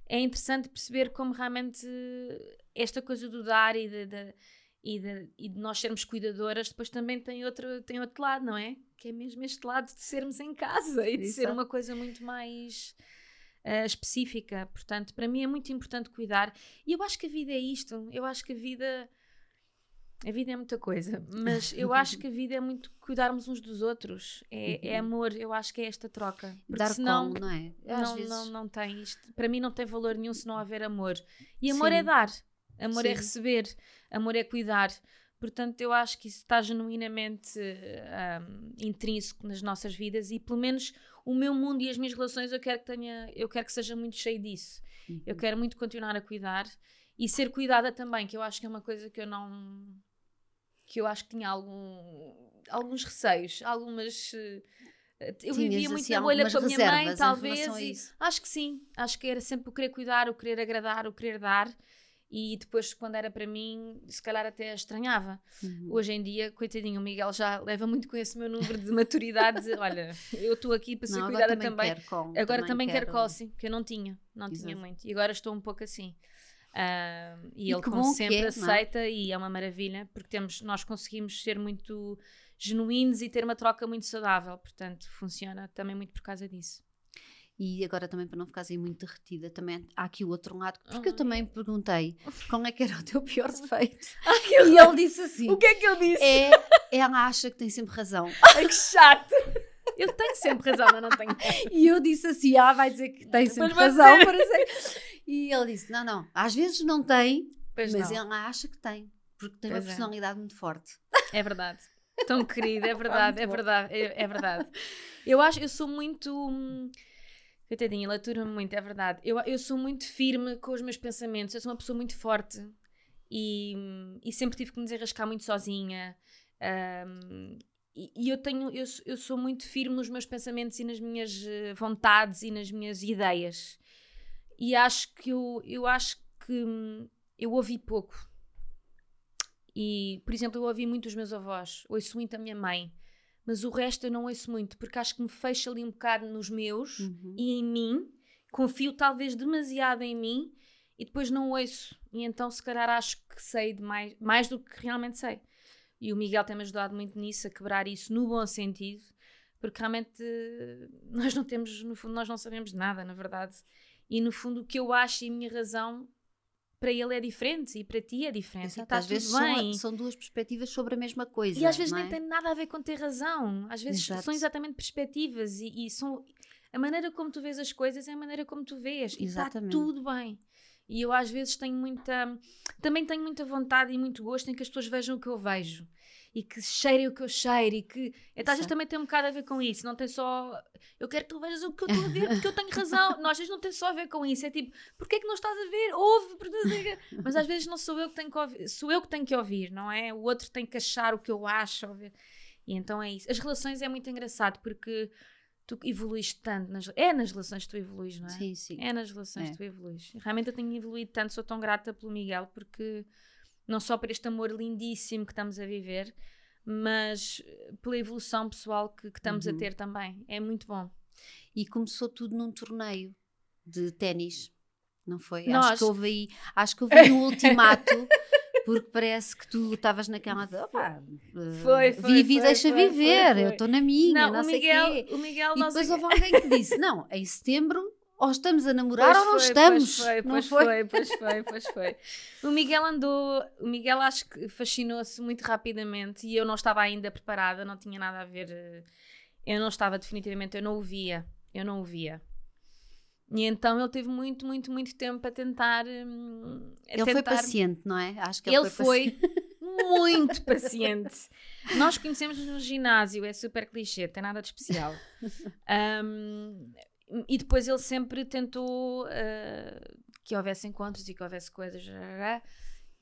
é interessante perceber como realmente esta coisa do dar e de, de- e de, e de nós sermos cuidadoras depois também tem outro, tem outro lado, não é? Que é mesmo este lado de sermos em casa e de ser Exato. uma coisa muito mais ah, específica. Portanto, para mim é muito importante cuidar. E eu acho que a vida é isto. Eu acho que a vida. A vida é muita coisa, [laughs] mas eu acho que a vida é muito cuidarmos uns dos outros. É, é amor, eu acho que é esta troca. Porque Uhum. Dar senão, como, não é? Às não, vezes, não, não tem isto. Para mim não tem valor nenhum se não houver amor. E amor é Sim. dar, amor é Sim. receber, amor é cuidar. Portanto, eu acho que isso está genuinamente ahm, intrínseco nas nossas vidas e pelo menos o meu mundo e as minhas relações eu quero que tenha, eu quero que seja muito cheio disso. Uhum. Eu quero muito continuar a cuidar e ser cuidada também, que eu acho que é uma coisa que eu não que eu acho que tinha algum, alguns receios, algumas eh, eu Tinhas, vivia muito assim, na bolha com a minha mãe, talvez. e acho que sim, acho que era sempre o querer cuidar, o querer agradar, o querer dar. E depois, quando era para mim, se calhar até estranhava. Uhum. Hoje em dia, coitadinho, o Miguel já leva muito com esse meu número de maturidade. de, Olha, eu estou aqui para ser Não, cuidada agora também. Quero com, Agora também, quero quero- cosse, que eu não tinha, não tinha Exato. muito. E agora estou um pouco assim. Ah, e, E ele como sempre é, é? aceita e é uma maravilha porque temos, nós conseguimos ser muito genuínos e ter uma troca muito saudável. Portanto, funciona também muito por causa disso. E agora também para não ficares aí muito derretida, também há aqui o outro lado, porque eu também perguntei qual é que era o teu pior [laughs] defeito. E ele disse assim: O que é que eu disse? é, ela acha que tem sempre razão. [laughs] Ai, que chato! Eu tenho sempre razão, mas não tenho. E eu disse assim: ah, vai dizer que tem sempre razão. ser. Para dizer. [laughs] E ele disse: não, não, às vezes não tem, Pois mas não. ela acha que tem, porque tem Pois uma é. personalidade muito forte. É verdade. Tão [laughs] querido, é verdade, é verdade, é, é verdade. Eu acho, eu sou muito. hum, Coitadinha, ele atura-me muito, é verdade. Eu, eu sou muito firme com os meus pensamentos, eu sou uma pessoa muito forte e, e sempre tive que me desenrascar muito sozinha. hum, e, e eu tenho, eu, sou- eu sou muito firme nos meus pensamentos e nas minhas eh, vontades e nas minhas ideias. E acho que eu, eu acho que hum, eu ouvi pouco. E, por exemplo, eu ouvi muito os meus avós, ouço muito a minha mãe, mas o resto eu não ouço muito, porque acho que me fecho ali um bocado nos meus Uhum. e em mim, confio talvez demasiado em mim e depois não ouço. E então, se calhar, acho que sei de mais, mais do que realmente sei. E o Miguel tem-me ajudado muito nisso, a quebrar isso no bom sentido, porque realmente eh, [laughs] nós não temos, no fundo, nós não sabemos nada, na verdade. E no fundo, o que eu acho e a minha razão para ele é diferente e para ti é diferente. Exato, e está às vezes bem. são, são duas perspectivas sobre a mesma coisa. E às vezes não nem é? tem nada a ver com ter razão. Às vezes Exato. são exatamente perspectivas e, e são a maneira como tu vês as coisas é a maneira como tu vês. E está Exatamente. tudo bem. E eu às vezes tenho muita. Também tenho muita vontade e muito gosto em que as pessoas vejam o que eu vejo. E que cheirem o que eu cheiro. E que. Então, às vezes também tem um bocado a ver com isso. Não tem só. Eu quero que tu vejas o que eu estou a ver porque eu tenho [laughs] razão. Não, às vezes não tem só a ver com isso. É tipo, porquê é que não estás a ver? Ouve, porque. Mas às vezes não sou eu que tenho que ouvir. Sou eu que tenho que ouvir, não é? O outro tem que achar o que eu acho. Ouvir. E então é isso. As relações é muito engraçado porque tu evoluíste tanto. Nas, é nas relações que tu evoluís, não é? Sim, sim. É nas relações É. que tu evoluís. Realmente eu tenho evoluído tanto, sou tão grata pelo Miguel, porque não só por este amor lindíssimo que estamos a viver, mas eh, pela evolução pessoal que, que estamos a Uhum. ter também. É muito bom. E começou tudo num torneio de ténis, não foi? Nós- Acho que houve aí, acho que houve aí um [laughs] ultimato, porque parece que tu estavas naquela de, opa, eh, Foi, foi, vive e deixa foi, viver, eu estou na minha, não, não, o sei Miguel, quê. o Miguel E nós depois houve alguém que disse, não, em setembro ou estamos a namorar Pois ou não foi, estamos. Pois foi, não pois foi? foi, pois foi, pois foi. O Miguel andou, o Miguel acho que fascinou-se muito rapidamente e eu não estava ainda preparada, não tinha nada a ver, eh, eu não estava definitivamente, eu não o via, eu não o via. E então ele teve muito, muito, muito tempo a tentar. hum, a Ele foi tentar- paciente, não é? Acho que ele, Ele foi, foi [laughs] muito [laughs] paciente. Nós conhecemos no ginásio, é super clichê, tem nada de especial. [laughs] Um, e depois ele sempre tentou uh, que houvesse encontros e que houvesse coisas.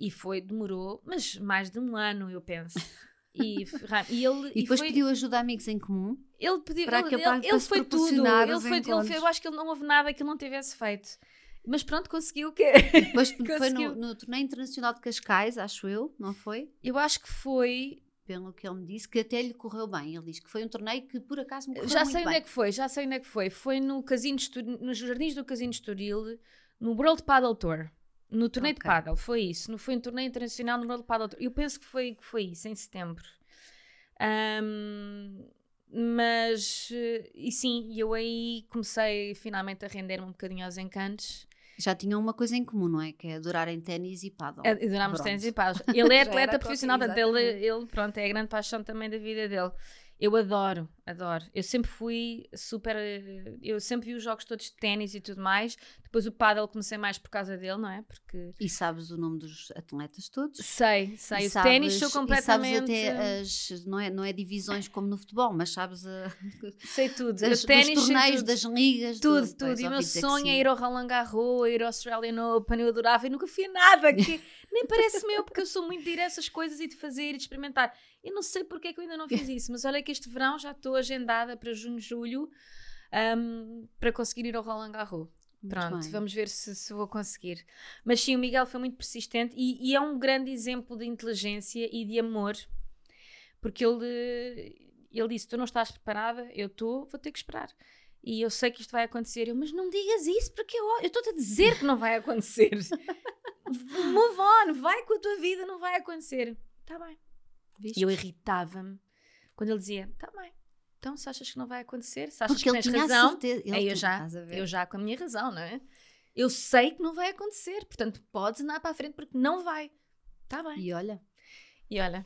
E foi, demorou, mas mais de um ano, eu penso. [laughs] E, e ele E depois foi, pediu ajuda a amigos em comum. ele pediu, para ele, que- ele, ele foi tudo. Ele foi, ele foi- eu acho que ele não houve nada que ele não tivesse feito. Mas pronto, conseguiu o quê? Depois [laughs] foi Conseguiu. no, no torneio internacional de Cascais, acho eu, não foi? Eu acho que foi Pelo que ele me disse, que até lhe correu bem. Ele diz que foi um torneio que por acaso me correu Já muito sei onde bem. é que foi, já sei onde é que foi. Foi no casino de Estoril, nos jardins do Casino de Estoril, no World Paddle Tour. No torneio de Ok. paddle, foi isso. No, foi um torneio internacional no World Paddle Tour. Eu penso que foi, que foi isso, em setembro. Ahm, mas, eh, e sim, eu aí comecei finalmente a render-me um bocadinho aos encantos. Já tinham uma coisa em comum, não é? Que é adorarem ténis e paddle. Adorámos Pronto. ténis e paddle. Ele é [laughs] atleta profissional, portanto, ele, ele, pronto, é a grande paixão também da vida dele. Eu adoro, adoro. Eu sempre fui super. eh, Eu sempre vi os jogos todos de ténis e tudo mais. Depois o paddle comecei mais por causa dele, não é? Porque. E sabes o nome dos atletas todos? Sei, sei. E o ténis sou completamente. Sabes até as, não é, não é divisões como no futebol, mas sabes a, [laughs] Sei tudo. das, o ténis dos torneios, das ligas. Tudo, do- tudo. E o meu sonho é ir ao Roland Garros, ir ao Australian Open. Eu adorava e nunca fui a nada. Que [laughs] nem parece meu, porque eu sou muito de ir a essas coisas e de fazer e de experimentar. Eu não sei porque é que eu ainda não fiz isso, mas olha que este verão já estou agendada para junho, julho ahm, para conseguir ir ao Roland Garros. Muito Pronto, bem. vamos ver se, se vou conseguir. Mas sim, o Miguel foi muito persistente e, e é um grande exemplo de inteligência e de amor, porque ele, ele disse: Tu não estás preparada, eu estou, vou ter que esperar. E eu sei que isto vai acontecer. Eu, mas não digas isso, porque eu eu estou-te a dizer que não vai acontecer. [laughs] Move on, vai com a tua vida, não vai acontecer. Está bem. Viste? E eu irritava-me quando ele dizia: Está bem, então se achas que não vai acontecer, se achas Porque que tens razão, certeza. Aí eu já, eu já com a minha razão, não é? Eu sei que não vai acontecer, portanto podes andar para a frente porque não vai. Está bem. E olha, E olha,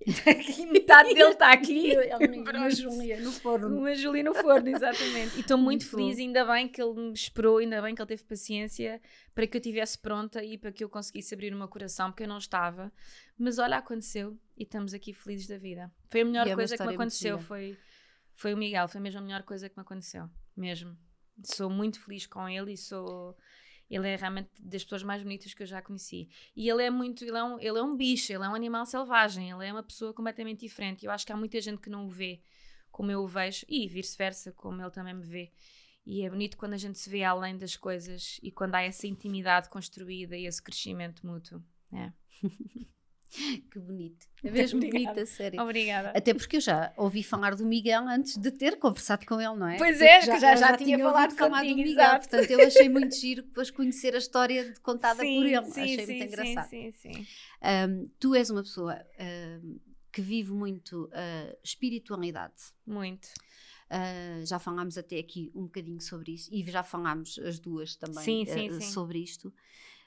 [laughs] aqui metade dele está aqui. [laughs] uma. [laughs] Júlia no forno. Uma Julie no forno, exatamente. E estou muito Muito feliz, ainda bem que ele me esperou, ainda bem que ele teve paciência para que eu estivesse pronta e para que eu conseguisse abrir o meu coração, porque eu não estava. Mas olha, aconteceu e estamos aqui felizes da vida. Foi a melhor E é coisa que me aconteceu, foi, foi o Miguel, foi mesmo a melhor coisa que me aconteceu, mesmo. Sou muito feliz com ele e sou. Ele é realmente das pessoas mais bonitas que eu já conheci. E ele é muito, ele é, um, ele é um bicho, ele é um animal selvagem, ele é uma pessoa completamente diferente. Eu acho que há muita gente que não o vê como eu o vejo e vice-versa, como ele também me vê. E é bonito quando a gente se vê além das coisas e quando há essa intimidade construída e esse crescimento mútuo. É. [laughs] [laughs] Que bonito. [laughs] É mesmo Obrigada. bonito, a sério. Obrigada. Até porque eu já ouvi falar do Miguel antes de ter conversado com ele, não é? Pois é, que já- eu já tinha ouvido falado falar do Miguel. exato. Portanto, eu achei muito giro depois conhecer a história contada sim, por ele. sim, achei sim, muito sim, engraçado. Sim, sim, Um, tu és uma pessoa um, que vive muito a espiritualidade. Muito. Uh, já falámos até aqui um bocadinho sobre isso e já falámos as duas também Sim, uh, sim, sim. sobre isto.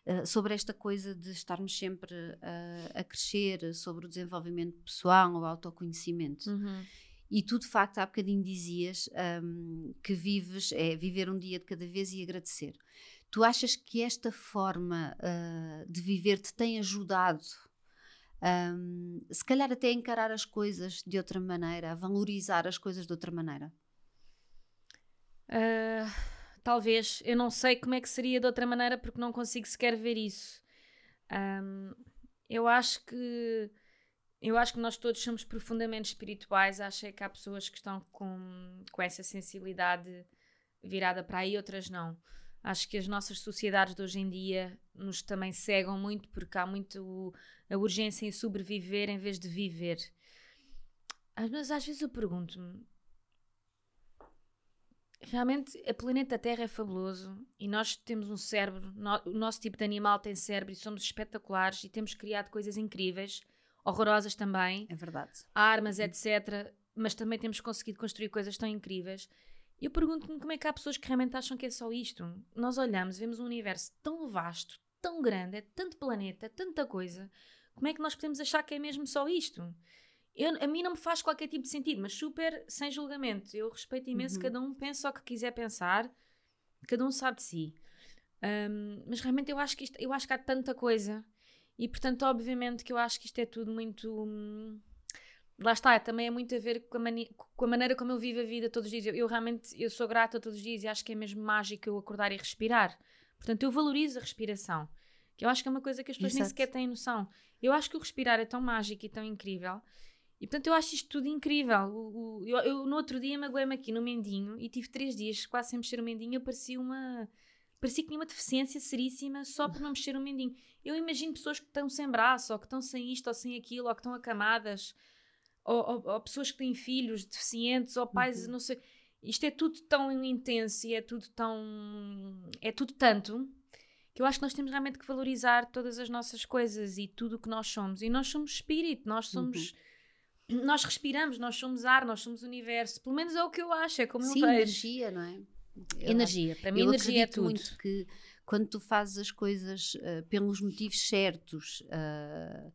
Uh, sobre esta coisa de estarmos sempre uh, a crescer, sobre o desenvolvimento pessoal, o autoconhecimento. Uhum. E tu, de facto, há bocadinho dizias um, que vives, é viver um dia de cada vez e agradecer. Tu achas que esta forma uh, de viver te tem ajudado, um, se calhar até a encarar as coisas de outra maneira, a valorizar as coisas de outra maneira? Uh, talvez. Eu não sei como é que seria de outra maneira porque não consigo sequer ver isso. Um, eu acho que eu acho que nós todos somos profundamente espirituais. Acho é que há pessoas que estão com, com essa sensibilidade virada para aí, outras não. Acho que as nossas sociedades de hoje em dia nos também cegam muito porque há muito a urgência em sobreviver em vez de viver. Mas às vezes eu pergunto-me: realmente a planeta Terra é fabuloso e nós temos um cérebro, o nosso tipo de animal tem cérebro e somos espetaculares e temos criado coisas incríveis horrorosas também. É verdade. Armas, etc. Mas também temos conseguido construir coisas tão incríveis. E eu pergunto-me como é que há pessoas que realmente acham que é só isto. Nós olhamos, vemos um universo tão vasto, tão grande, é tanto planeta, tanta coisa. Como é que nós podemos achar que é mesmo só isto? Eu, a mim não me faz qualquer tipo de sentido, mas super sem julgamento. Eu respeito imenso, uhum. cada um pensa o que quiser pensar, cada um sabe de si. Um, mas realmente eu acho que isto, eu acho que há tanta coisa e portanto, obviamente, que eu acho que isto é tudo muito. Hum, lá está, também é muito a ver com a, com a, maneira como eu vivo a vida todos os dias. Eu, eu, realmente eu sou grata todos os dias e acho que é mesmo mágico eu acordar e respirar. Portanto, eu valorizo a respiração, que eu acho que é uma coisa que as pessoas Exato. nem sequer têm noção. Eu acho que o respirar é tão mágico e tão incrível. E portanto, eu acho isto tudo incrível. O, o, eu, eu, no outro dia magoei-me aqui no mendinho e tive três dias quase sem mexer o mendinho. Eu parecia uma parecia que tinha uma deficiência seríssima só por não mexer o mendinho. Eu imagino pessoas que estão sem braço, ou que estão sem isto, ou sem aquilo, ou que estão acamadas, ou, ou, ou pessoas que têm filhos deficientes, ou pais, uhum. não sei. Isto é tudo tão intenso e é tudo tão. é tudo tanto que eu acho que nós temos realmente que valorizar todas as nossas coisas e tudo o que nós somos. E nós somos espírito, nós somos. Uhum. Nós respiramos, nós somos ar, nós somos universo. Pelo menos é o que eu acho, é como Sim, eu vejo. energia, não é? Eu energia. Para mim, energia é tudo. muito que quando tu fazes as coisas uh, pelos motivos certos, uh,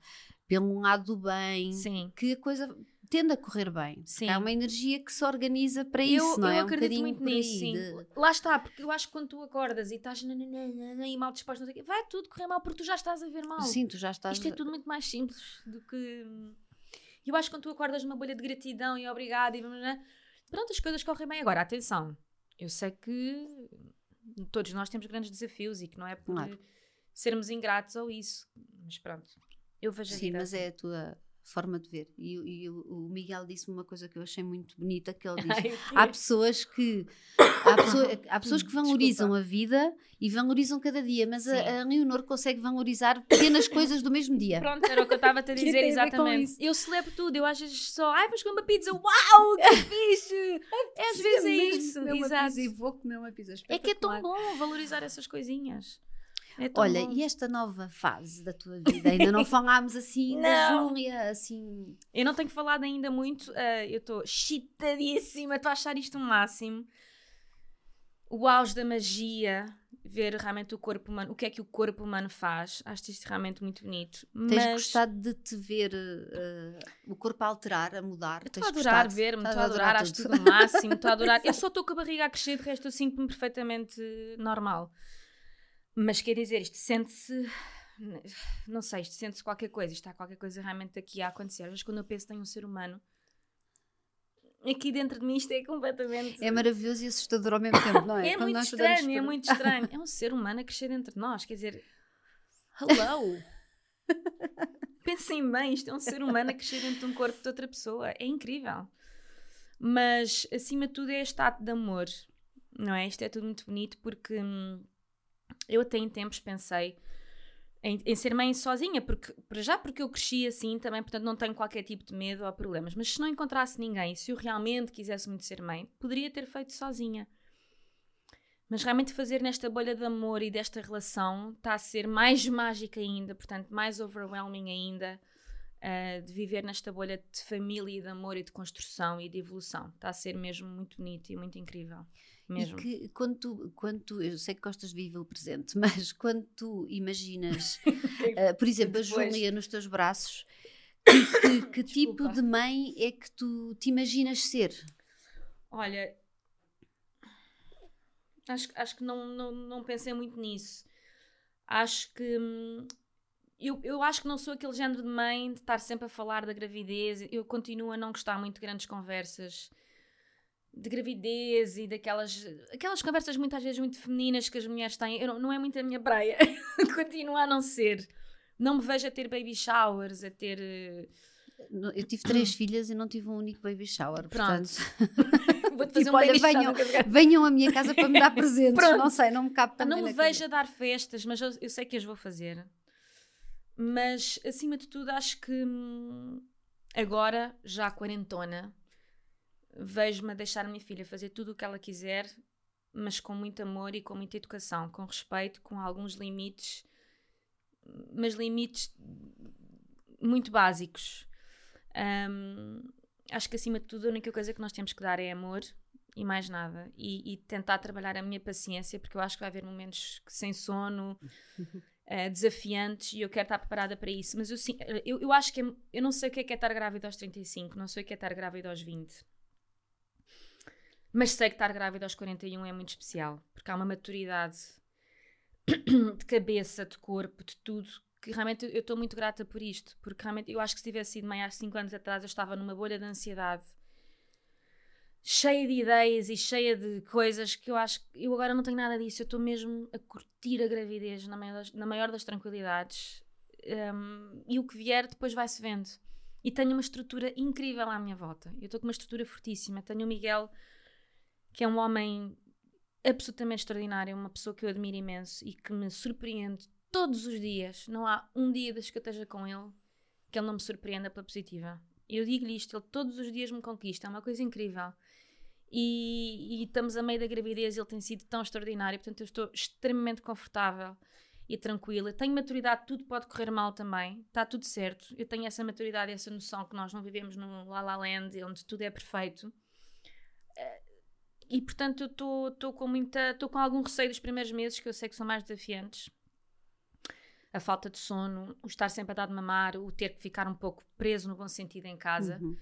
pelo lado do bem, Sim. que a coisa tende a correr bem. Sim. Há uma energia que se organiza para eu, isso, não eu é? Eu acredito um muito nisso, sim. De... Lá está, porque eu acho que quando tu acordas e estás e mal disposto, vai tudo correr mal porque tu já estás a ver mal. Sim, tu já estás. Isto é tudo muito mais simples do que. Eu acho que quando tu acordas numa bolha de gratidão e obrigado e pronto, as coisas correm bem. Agora, atenção, eu sei que todos nós temos grandes desafios e que não é por claro. sermos ingratos ou isso. Mas pronto, eu vejo Sim, mas assim. é a tua forma de ver. E, e o, o, Miguel disse-me uma coisa que eu achei muito bonita, que ele [laughs] diz, há pessoas que há, pessoa, há pessoas que [coughs] valorizam Desculpa. a vida e valorizam cada dia, mas a, a, Leonor consegue valorizar pequenas coisas do mesmo dia. Pronto, era o que eu estava a te [laughs] dizer, exatamente. Eu celebro tudo, eu às vezes só, ai, vamos comer uma pizza, uau, que [laughs] fixe! às vezes é isso, exato. E vou comer uma pizza É que é tão bom valorizar essas coisinhas. É Olha, bom. e esta nova fase da tua vida? Ainda não [laughs] falámos assim da Júlia, assim. Eu não tenho falado ainda muito, uh, eu estou chitadíssima, estou a achar isto o um máximo. O auge da magia, ver realmente o corpo humano, o que é que o corpo humano faz. Acho isto realmente muito bonito. Tens mas... gostado de te ver uh, o corpo a alterar, a mudar? Estou a adorar ver-me, estou a adorar, adorar acho tudo o máximo, estou a [laughs] adorar. eu só estou com a barriga a crescer, de resto eu sinto-me perfeitamente normal. Mas quer dizer, isto sente-se. Não sei, isto sente-se qualquer coisa, isto está qualquer coisa realmente aqui a acontecer. Às vezes, quando eu penso em um ser humano, aqui dentro de mim isto é completamente. É maravilhoso e assustador ao mesmo tempo, não é? É muito estranho, é muito estranho. É um ser humano a crescer entre nós, quer dizer. Hello! [laughs] Pensem bem, isto é um ser humano a crescer dentro de um corpo de outra pessoa. É incrível. Mas, acima de tudo, é este ato de amor, não é? Isto é tudo muito bonito porque. Hum, eu até em tempos pensei em, em, ser mãe sozinha, porque, para já porque eu cresci assim também, portanto não tenho qualquer tipo de medo ou problemas. Mas se não encontrasse ninguém, se eu realmente quisesse muito ser mãe, poderia ter feito sozinha. Mas realmente fazer nesta bolha de amor e desta relação está a ser mais mágica ainda, portanto mais overwhelming ainda, uh, de viver nesta bolha de família e de amor e de construção e de evolução. Está a ser mesmo muito bonito e muito incrível. Mesmo. E que quando tu, quando tu, eu sei que gostas de viver o presente, [laughs] mas quando tu imaginas, [laughs] uh, por exemplo, a Júlia nos teus braços, que, [coughs] que, que tipo de mãe é que tu te imaginas ser? Olha, acho, acho que não, não, não pensei muito nisso. Acho que. Hum, eu, eu acho que não sou aquele género de mãe de estar sempre a falar da gravidez. Eu continuo a não gostar muito de grandes conversas de gravidez e daquelas aquelas conversas muitas vezes muito femininas que as mulheres têm. Eu não, é muito a minha praia. [laughs] Continua a não ser. Não me vejo a ter baby showers, a ter. Eh, eu tive três [clears throat] filhas e não tive um único baby shower. Pronto. [laughs] Vou-te fazer tipo, um olha, venham, venham à minha casa para me dar [laughs] presentes. Pronto. Não sei, não me cabe Não me vejo a dar festas, mas eu, eu, sei que as vou fazer. Mas, acima de tudo, acho que hum, agora, já quarentona, vejo-me a deixar a minha filha fazer tudo o que ela quiser, mas com muito amor e com muita educação, com respeito, com alguns limites, mas limites muito básicos. Um, acho que acima de tudo a única coisa que nós temos que dar é amor e mais nada. E, e tentar trabalhar a minha paciência, porque eu acho que vai haver momentos sem sono. Uh, [laughs] desafiantes e eu quero estar preparada para isso. Mas eu, sim, eu, eu acho que é, eu não sei o que é, que é estar grávida aos 35, não sei o que é estar grávida aos 20. Mas sei que estar grávida aos 41 é muito especial, porque há uma maturidade [coughs] de cabeça, de corpo, de tudo, que realmente eu estou muito grata por isto, porque realmente eu acho que se tivesse sido mãe há 5 anos atrás, eu estava numa bolha de ansiedade, cheia de ideias e cheia de coisas que eu acho que eu agora não tenho nada disso, eu estou mesmo a curtir a gravidez na maior das, na maior das tranquilidades um, e o que vier depois vai-se vendo. E tenho uma estrutura incrível à minha volta. Eu estou com uma estrutura fortíssima. Tenho o Miguel que é um homem absolutamente extraordinário, uma pessoa que eu admiro imenso e que me surpreende todos os dias. Não há um dia desde que eu esteja com ele que ele não me surpreenda pela positiva. Eu digo-lhe isto, ele todos os dias me conquista, é uma coisa incrível. E, e, estamos a meio da gravidez ele tem sido tão extraordinário, portanto eu estou extremamente confortável e tranquila. Tenho maturidade, tudo pode correr mal também, está tudo certo. Eu tenho essa maturidade, essa noção que nós não vivemos no La La Land, onde tudo é perfeito e portanto eu estou com muita. estou com algum receio dos primeiros meses, que eu sei que são mais desafiantes. A falta de sono, o estar sempre a dar de mamar, o ter que ficar um pouco preso no bom sentido em casa. Uhum.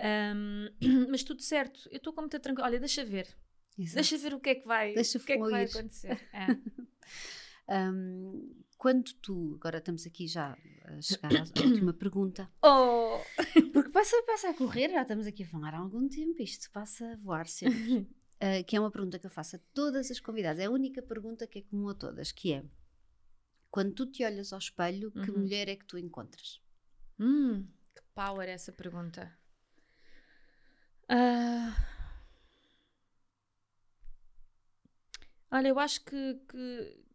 Um, [clears throat] mas tudo certo, eu estou com muita tranquilidade. Olha, deixa ver. Exato. Deixa ver o que é que vai, deixa o que é que vai acontecer. É. [laughs] um, quando tu, agora estamos aqui já a chegar à [coughs] última pergunta. Oh! [laughs] Porque passa, passa a correr, já estamos aqui a falar há algum tempo, isto passa a voar sempre. Uh, [laughs] que é uma pergunta que eu faço a todas as convidadas. É a única pergunta que é comum a todas, que é quando tu te olhas ao espelho, que uhum. mulher é que tu encontras? Hum, que power essa pergunta. Uh... Olha, eu acho que, que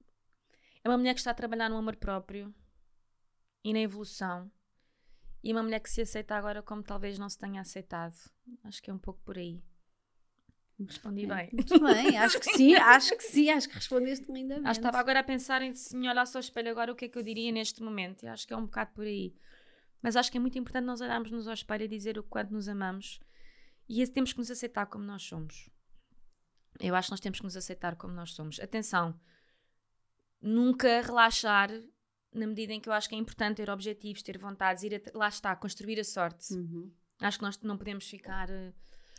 é uma mulher que está a trabalhar no amor próprio e na evolução. E uma mulher que se aceita agora como talvez não se tenha aceitado. Acho que é um pouco por aí. Respondi bem. Muito bem, acho que sim, [laughs] acho que sim, acho que respondeste lindamente. Acho que estava agora a pensar em se me olhasse ao espelho agora o que é que eu diria neste momento. E acho que é um bocado por aí. Mas acho que é muito importante nós olharmos-nos ao espelho e dizer o quanto nos amamos. E temos que nos aceitar como nós somos. Eu acho que nós temos que nos aceitar como nós somos. Atenção, nunca relaxar na medida em que eu acho que é importante ter objetivos, ter vontades, ir a, lá está, construir a sorte. Uhum. Acho que nós não podemos ficar uh,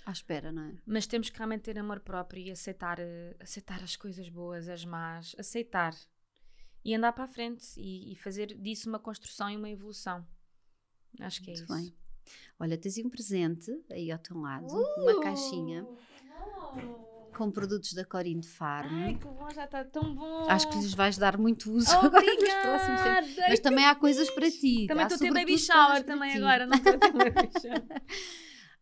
à espera, não é? Mas temos que realmente ter amor próprio e aceitar, uh, aceitar as coisas boas, as más, aceitar e andar para a frente e, e fazer disso uma construção e uma evolução. Acho que é Muito é isso. Bem. Olha, tens um presente aí ao teu lado, uh! uma caixinha. Oh! Com produtos da Corinne Farm. Ai, que bom, já está tão bom. Acho que lhes vais dar muito uso Obrigada. [laughs] agora nos próximos tempos. Mas também há coisas para ti. Também estou a ter baby shower também agora, não estou a ter baby [laughs] shower.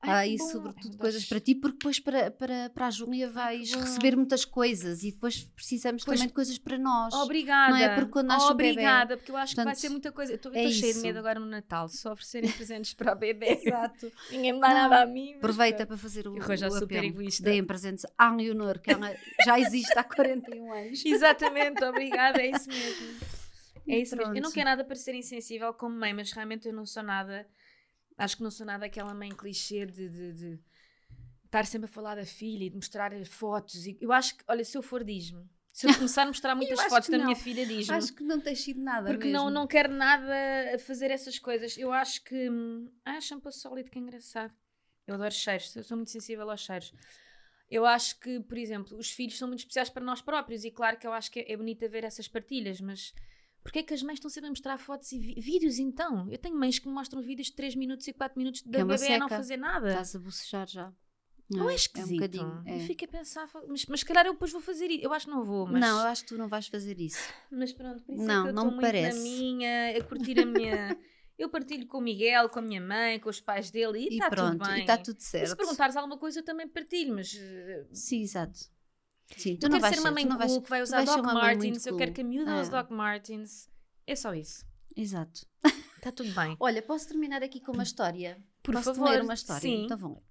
Ai, e sobretudo coisas para ti, porque depois para, para, para a Júlia vais receber muitas coisas e depois precisamos pois, também de coisas para nós. Obrigada. Não é? Porque quando nasce Obrigada, bebê, porque eu acho Portanto, que vai ser muita coisa. Estou é cheia de medo agora no Natal, só oferecerem presentes para o bebê. Exato. [laughs] Ninguém me dá não, nada a mim. Aproveita para fazer o, já o super egoísta. Deem presentes à Leonor, que ela já existe há 41 anos. [laughs] Exatamente, obrigada, é isso mesmo. É isso mesmo. Eu não quero nada para ser insensível como mãe, mas realmente eu não sou nada. Acho que não sou nada aquela mãe clichê de, de, de estar sempre a falar da filha e de mostrar fotos. E eu acho que, olha, se eu for, diz-me. Se eu começar a mostrar [laughs] muitas fotos da não. minha filha, diz-me. Acho que não tens sido nada Porque mesmo. não, não quero nada a fazer essas coisas. Eu acho que. hum, Ah, shampoo sólido, que engraçado. Eu adoro cheiros, eu sou muito sensível aos cheiros. Eu acho que, por exemplo, os filhos são muito especiais para nós próprios e claro que eu acho que é, é bonito ver essas partilhas, mas porquê é que as mães estão sempre a mostrar fotos e vídeos então? Eu tenho mães que me mostram vídeos de 3 minutos e 4 minutos da é bebê a não seca. fazer nada. Estás a bocejar já. Não é um esquisito. bocadinho. Eu é. fico a pensar, mas, mas se calhar eu depois vou fazer isso. Eu acho que não vou, mas, Não, eu acho que tu não vais fazer isso. [laughs] mas pronto, por isso Não, é que eu não estou me muito parece. na minha, a curtir a minha. [laughs] eu partilho com o Miguel, com a minha mãe, com os pais dele e E, está tudo bem. e está tudo E certo. se perguntares alguma coisa, eu também partilho, mas eh, Sim, exato. Sim, tu eu não quero ser uma mãe cool que vai usar Doc Martens, eu quero que a miúda use É. Doc Martens. É só isso. Exato. Está tudo bem. Olha, posso terminar aqui com uma história? Por Posso-te favor. ler uma história? Sim. Então vão ler.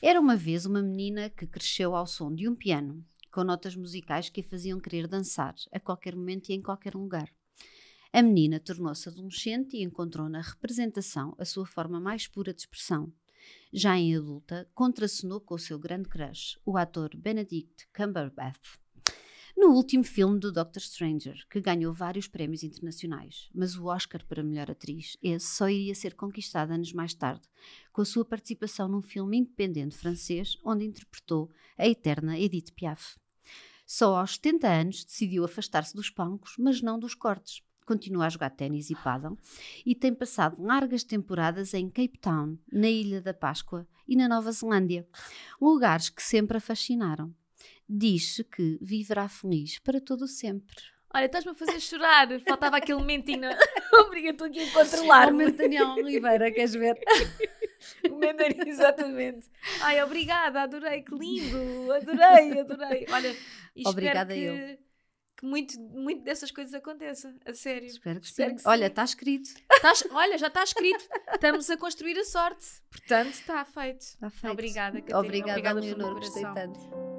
Era uma vez uma menina que cresceu ao som de um piano, com notas musicais que a faziam querer dançar, a qualquer momento e em qualquer lugar. A menina tornou-se adolescente e encontrou na representação a sua forma mais pura de expressão. Já em adulta, contracenou com o seu grande crush, o ator Benedict Cumberbatch. No último filme do Doctor Stranger, que ganhou vários prémios internacionais, mas o Oscar para melhor atriz, esse só iria ser conquistado anos mais tarde, com a sua participação num filme independente francês onde interpretou a eterna Edith Piaf. Só aos 70 anos decidiu afastar-se dos palcos, mas não dos cortes. Continua a jogar ténis e pádel e tem passado largas temporadas em Cape Town, na Ilha da Páscoa e na Nova Zelândia, lugares que sempre a fascinaram. Diz-se que viverá feliz para todo o sempre. Olha, estás-me a fazer chorar. Faltava aquele momentinho. na- [laughs] Obrigada, estou aqui a controlar-me. Daniel Oliveira, queres ver? [laughs] O exatamente. Ai, obrigada, adorei, que lindo, adorei, adorei. Olha, Obrigada que, que muito, muito dessas coisas aconteça, a sério. Espero que Espero sim. que sim. Olha, está escrito. Estás- olha, já está escrito, estamos a construir a sorte, portanto está feito. Está feito. Obrigada, Catarina, Obrigada, obrigada Leonor, gostei tanto.